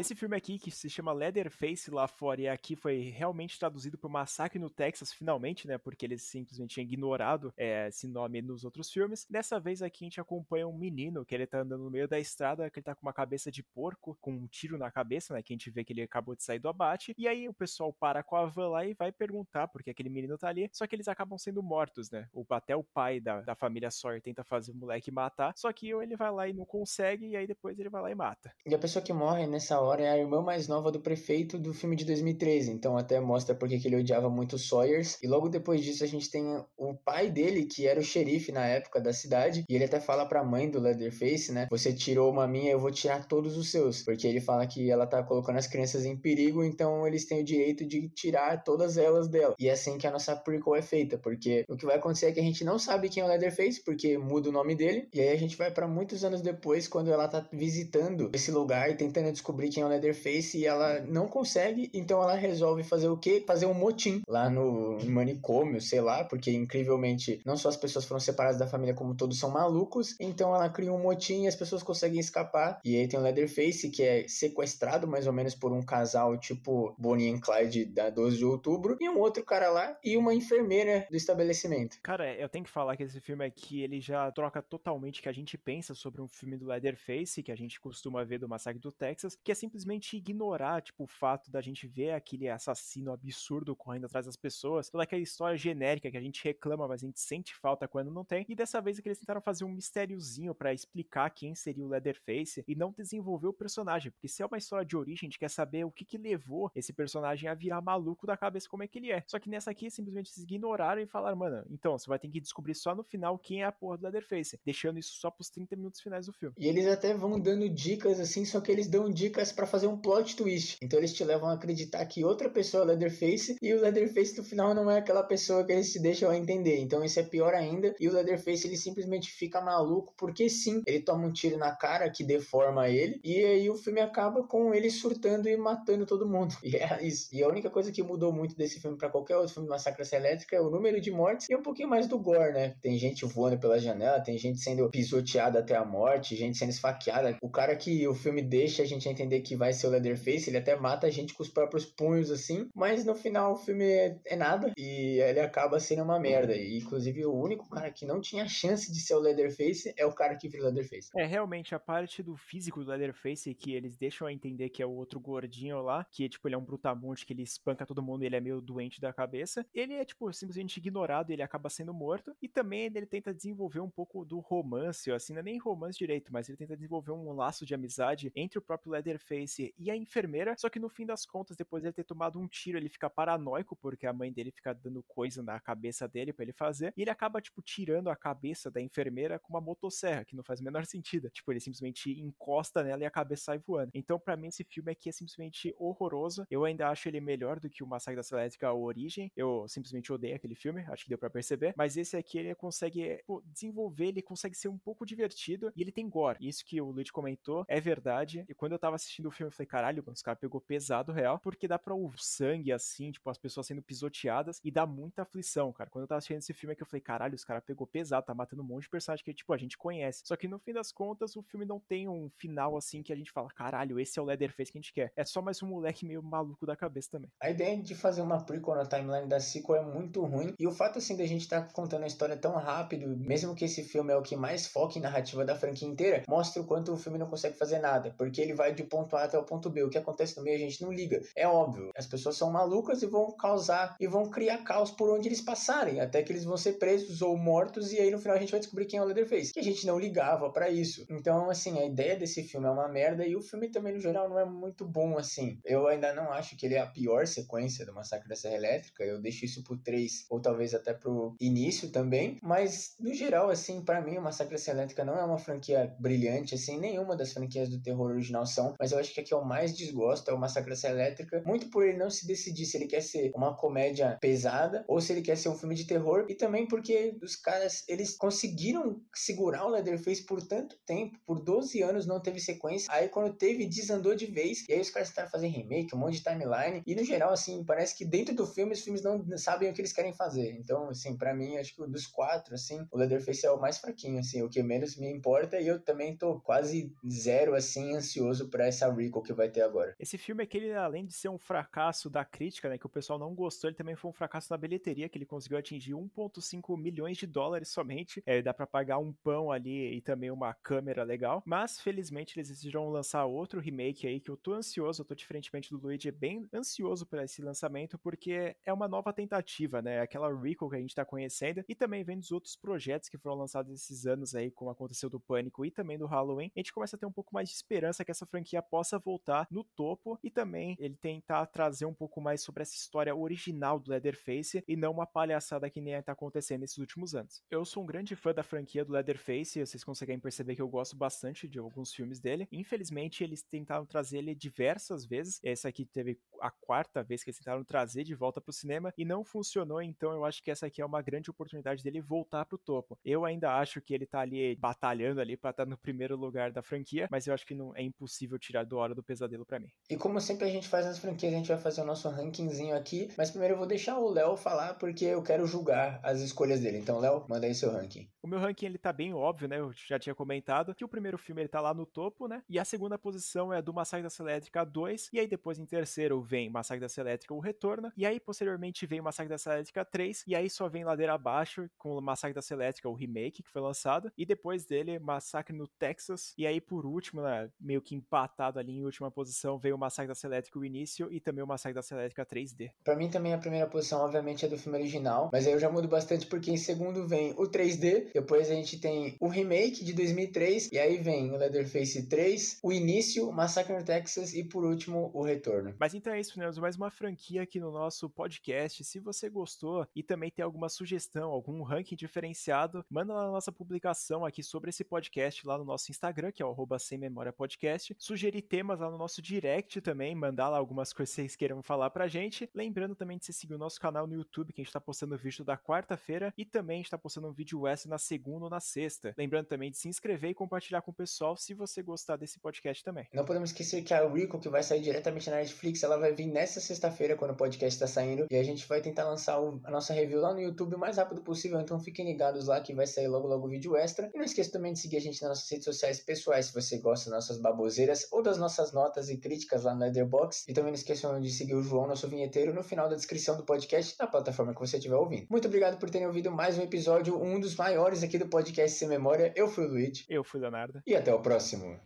Nesse filme aqui, que se chama Leatherface lá fora, e aqui foi realmente traduzido por Massacre no Texas, finalmente, né? Porque eles simplesmente tinham ignorado é, esse nome nos outros filmes. Dessa vez aqui a gente acompanha um menino que ele tá andando no meio da estrada, que ele tá com uma cabeça de porco, com um tiro na cabeça, né? Que a gente vê que ele acabou de sair do abate. E aí o pessoal para com a van lá e vai perguntar porque aquele menino tá ali. Só que eles acabam sendo mortos, né? Até o pai da, da família Sawyer tenta fazer o moleque matar. Só que ele vai lá e não consegue, e aí depois ele vai lá e mata. E a pessoa que morre nessa hora É a irmã mais nova do prefeito do filme de 2013, então até mostra porque que ele odiava muito Sawyers. E logo depois disso a gente tem o pai dele, que era o xerife na época da cidade, e ele até fala pra mãe do Leatherface, né? Você tirou uma minha, eu vou tirar todos os seus. Porque ele fala que ela tá colocando as crianças em perigo, então eles têm o direito de tirar todas elas dela. E é assim que a nossa prequel é feita, porque o que vai acontecer é que a gente não sabe quem é o Leatherface, porque muda o nome dele, e aí a gente vai para muitos anos depois, quando ela tá visitando esse lugar e tentando descobrir quem é o Leatherface, e ela não consegue, então ela resolve fazer o quê? Fazer um motim lá no manicômio, sei lá, porque incrivelmente não só as pessoas foram separadas da família, como todos são malucos, então ela cria um motim e as pessoas conseguem escapar, e aí tem o Leatherface, que é sequestrado mais ou menos por um casal tipo Bonnie e Clyde da 12 de outubro, e um outro cara lá, e uma enfermeira do estabelecimento. Cara, eu tenho que falar que esse filme aqui, ele já troca totalmente o que a gente pensa sobre um filme do Leatherface, que a gente costuma ver do Massacre do Texas, que é simplesmente ignorar, tipo, o fato da gente ver aquele assassino absurdo correndo atrás das pessoas, toda aquela história genérica que a gente reclama, mas a gente sente falta quando não tem. E dessa vez é que eles tentaram fazer um mistériozinho para explicar quem seria o Leatherface e não desenvolver o personagem, porque se é uma história de origem, a gente quer saber o que que levou esse personagem a virar maluco da cabeça como é que ele é. Só que nessa aqui simplesmente eles ignoraram e falaram, mano, então você vai ter que descobrir só no final quem é a porra do Leatherface, deixando isso só pros 30 minutos finais do filme. E eles até vão dando dicas assim, só que eles dão dicas para fazer um plot twist. Então eles te levam a acreditar que outra pessoa é Leatherface e o Leatherface no final não é aquela pessoa que eles te deixam entender. Então isso é pior ainda. E o Leatherface ele simplesmente fica maluco porque sim, ele toma um tiro na cara que deforma ele e aí o filme acaba com ele surtando e matando todo mundo. E é isso. E a única coisa que mudou muito desse filme para qualquer outro filme de Massacre Elétrica é o número de mortes e um pouquinho mais do gore, né? Tem gente voando pela janela, tem gente sendo pisoteada até a morte, gente sendo esfaqueada. O cara que o filme deixa a gente entender que vai ser o Leatherface, ele até mata a gente com os próprios punhos, assim, mas no final o filme é, é nada e ele acaba sendo uma merda. E inclusive o único cara que não tinha chance de ser o Leatherface é o cara que vira o Leatherface. É, realmente, a parte do físico do Leatherface que eles deixam a entender que é o outro gordinho lá, que tipo, ele é um brutamonte, que ele espanca todo mundo e ele é meio doente da cabeça. Ele é, tipo, simplesmente ignorado ele acaba sendo morto. E também ele tenta desenvolver um pouco do romance, assim, não é nem romance direito, mas ele tenta desenvolver um laço de amizade entre o próprio Leatherface e a enfermeira. Só que no fim das contas, depois de ele ter tomado um tiro, ele fica paranoico, porque a mãe dele fica dando coisa na cabeça dele para ele fazer. E ele acaba, tipo, tirando a cabeça da enfermeira com uma motosserra, que não faz o menor sentido. Tipo, ele simplesmente encosta nela e a cabeça sai voando. Então, para mim, esse filme aqui é simplesmente horroroso. Eu ainda acho ele melhor do que o Massacre da Elétrica, a Origem. Eu simplesmente odeio aquele filme, acho que deu para perceber. Mas esse aqui, ele consegue pô, desenvolver, ele consegue ser um pouco divertido e ele tem gore. Isso que o Luigi comentou é verdade. E quando eu tava assistindo o filme, eu falei, caralho, mano, os caras pegou pesado real, porque dá pra o sangue assim, tipo, as pessoas sendo pisoteadas e dá muita aflição, cara. Quando eu tava assistindo esse filme aqui, eu falei, caralho, os caras pegou pesado, tá matando um monte de personagem que, tipo, a gente conhece. Só que no fim das contas, o filme não tem um final assim que a gente fala, caralho, esse é o Leatherface que a gente quer. É só mais um moleque meio maluco da cabeça também. A ideia de fazer uma prequel na timeline da sequel é muito ruim. E o fato, assim, da gente estar tá contando a história tão rápido, mesmo que esse filme é o que mais foca em narrativa da franquia inteira, mostra o quanto o filme não consegue fazer nada. Porque ele vai de ponto A até o ponto B. O que acontece no meio a gente não liga. É óbvio. As pessoas são malucas e vão causar e vão criar caos por onde eles passarem. Até que eles vão ser presos ou mortos. E aí no final a gente vai descobrir quem é o Leatherface. Que a gente não ligava para isso. Então, assim, a ideia desse filme é uma merda. E o filme também, no geral, não é muito bom, assim. Eu ainda não acho que ele é a pior sequência do Massacre da Serra Elétrica. Eu deixo isso pro 3 ou talvez até pro início também. Mas, no geral, assim, para mim, o Massacre da Serra Elétrica não é uma franquia brilhante, assim. Nenhuma das franquias do terror original são. Mas eu acho que que eu mais desgosto é o Serra Elétrica. Muito por ele não se decidir se ele quer ser uma comédia pesada ou se ele quer ser um filme de terror. E também porque os caras, eles conseguiram segurar o Leatherface por tanto tempo. Por 12 anos não teve sequência. Aí quando teve, desandou de vez. E aí os caras tentaram fazer remake, um monte de timeline. E no geral, assim, parece que dentro do filme os filmes não sabem o que eles querem fazer. Então, assim, para mim, acho que dos quatro, assim, o Leatherface é o mais fraquinho, assim, o que menos me importa. E eu também tô quase zero, assim, ansioso para essa recall que vai ter agora. Esse filme aquele, além de ser um fracasso da crítica, né, que o pessoal não gostou, ele também foi um fracasso na bilheteria, que ele conseguiu atingir 1.5 milhões de dólares somente. É, dá para pagar um pão ali e também uma câmera legal. Mas, felizmente, eles decidiram lançar outro remake aí, que eu tô ansioso, eu tô diferentemente do Luigi, bem ansioso por esse lançamento, porque é uma nova tentativa, né? Aquela recall que a gente tá conhecendo, e também vem dos outros projetos que foram lançados esses anos aí, como aconteceu do Pânico e também do Halloween, a gente começa a ter um pouco mais de esperança que essa franquia possa possa voltar no topo e também ele tentar trazer um pouco mais sobre essa história original do Leatherface e não uma palhaçada que nem está acontecendo nesses últimos anos. Eu sou um grande fã da franquia do Leatherface, vocês conseguem perceber que eu gosto bastante de alguns filmes dele. Infelizmente, eles tentaram trazer ele diversas vezes. Essa aqui teve a quarta vez que eles tentaram trazer de volta para o cinema e não funcionou, então eu acho que essa aqui é uma grande oportunidade dele voltar para o topo. Eu ainda acho que ele tá ali batalhando ali para estar tá no primeiro lugar da franquia, mas eu acho que não é impossível tirar do Hora do Pesadelo para mim. E como sempre a gente faz nas franquias, a gente vai fazer o nosso rankingzinho aqui, mas primeiro eu vou deixar o Léo falar porque eu quero julgar as escolhas dele. Então, Léo, manda aí seu ranking. O meu ranking ele tá bem óbvio, né? Eu já tinha comentado que o primeiro filme ele tá lá no topo, né? E a segunda posição é do Massacre da Selétrica 2, e aí depois em terceiro vem Massacre da Selétrica O Retorno, e aí posteriormente vem Massacre da Selétrica 3, e aí só vem ladeira abaixo com Massacre da Selétrica o remake que foi lançado, e depois dele Massacre no Texas, e aí por último, né, meio que empatado ali em última posição, veio Massacre da Selétrica o início e também o Massacre da Selétrica 3D. Para mim também a primeira posição obviamente é do filme original, mas aí eu já mudo bastante porque em segundo vem o 3D, depois a gente tem o remake de 2003 e aí vem o Leatherface 3, o início, Massacre no Texas e por último o retorno. Mas então é isso, né? Mais uma franquia aqui no nosso podcast. Se você gostou e também tem alguma sugestão, algum ranking diferenciado, manda lá na nossa publicação aqui sobre esse podcast lá no nosso Instagram, que é o sem memória podcast. Sugerir temas lá no nosso direct também, mandar lá algumas coisas que vocês queiram falar pra gente. Lembrando também de você seguir o nosso canal no YouTube, que a gente tá postando vídeo da quarta-feira e também a gente tá postando um vídeo extra na segunda ou na sexta. Lembrando também de se inscrever e compartilhar com o pessoal se você gostar desse podcast também. Não podemos esquecer que a Rico, que vai sair diretamente na Netflix, ela vai vir nessa sexta-feira, quando o podcast está saindo, e a gente vai tentar lançar o, a nossa review lá no YouTube o mais rápido possível, então fiquem ligados lá que vai sair logo logo o vídeo extra. E não esqueça também de seguir a gente nas nossas redes sociais pessoais, se você gosta das nossas baboseiras ou das nossas notas e críticas lá no Letterboxd. E também não esqueçam de seguir o João, nosso vinheteiro, no final da descrição do podcast, na plataforma que você estiver ouvindo. Muito obrigado por terem ouvido mais um episódio, um dos maiores aqui do podcast Sem Memória. Eu fui o Luiz. Eu fui o Leonardo. E até o próximo.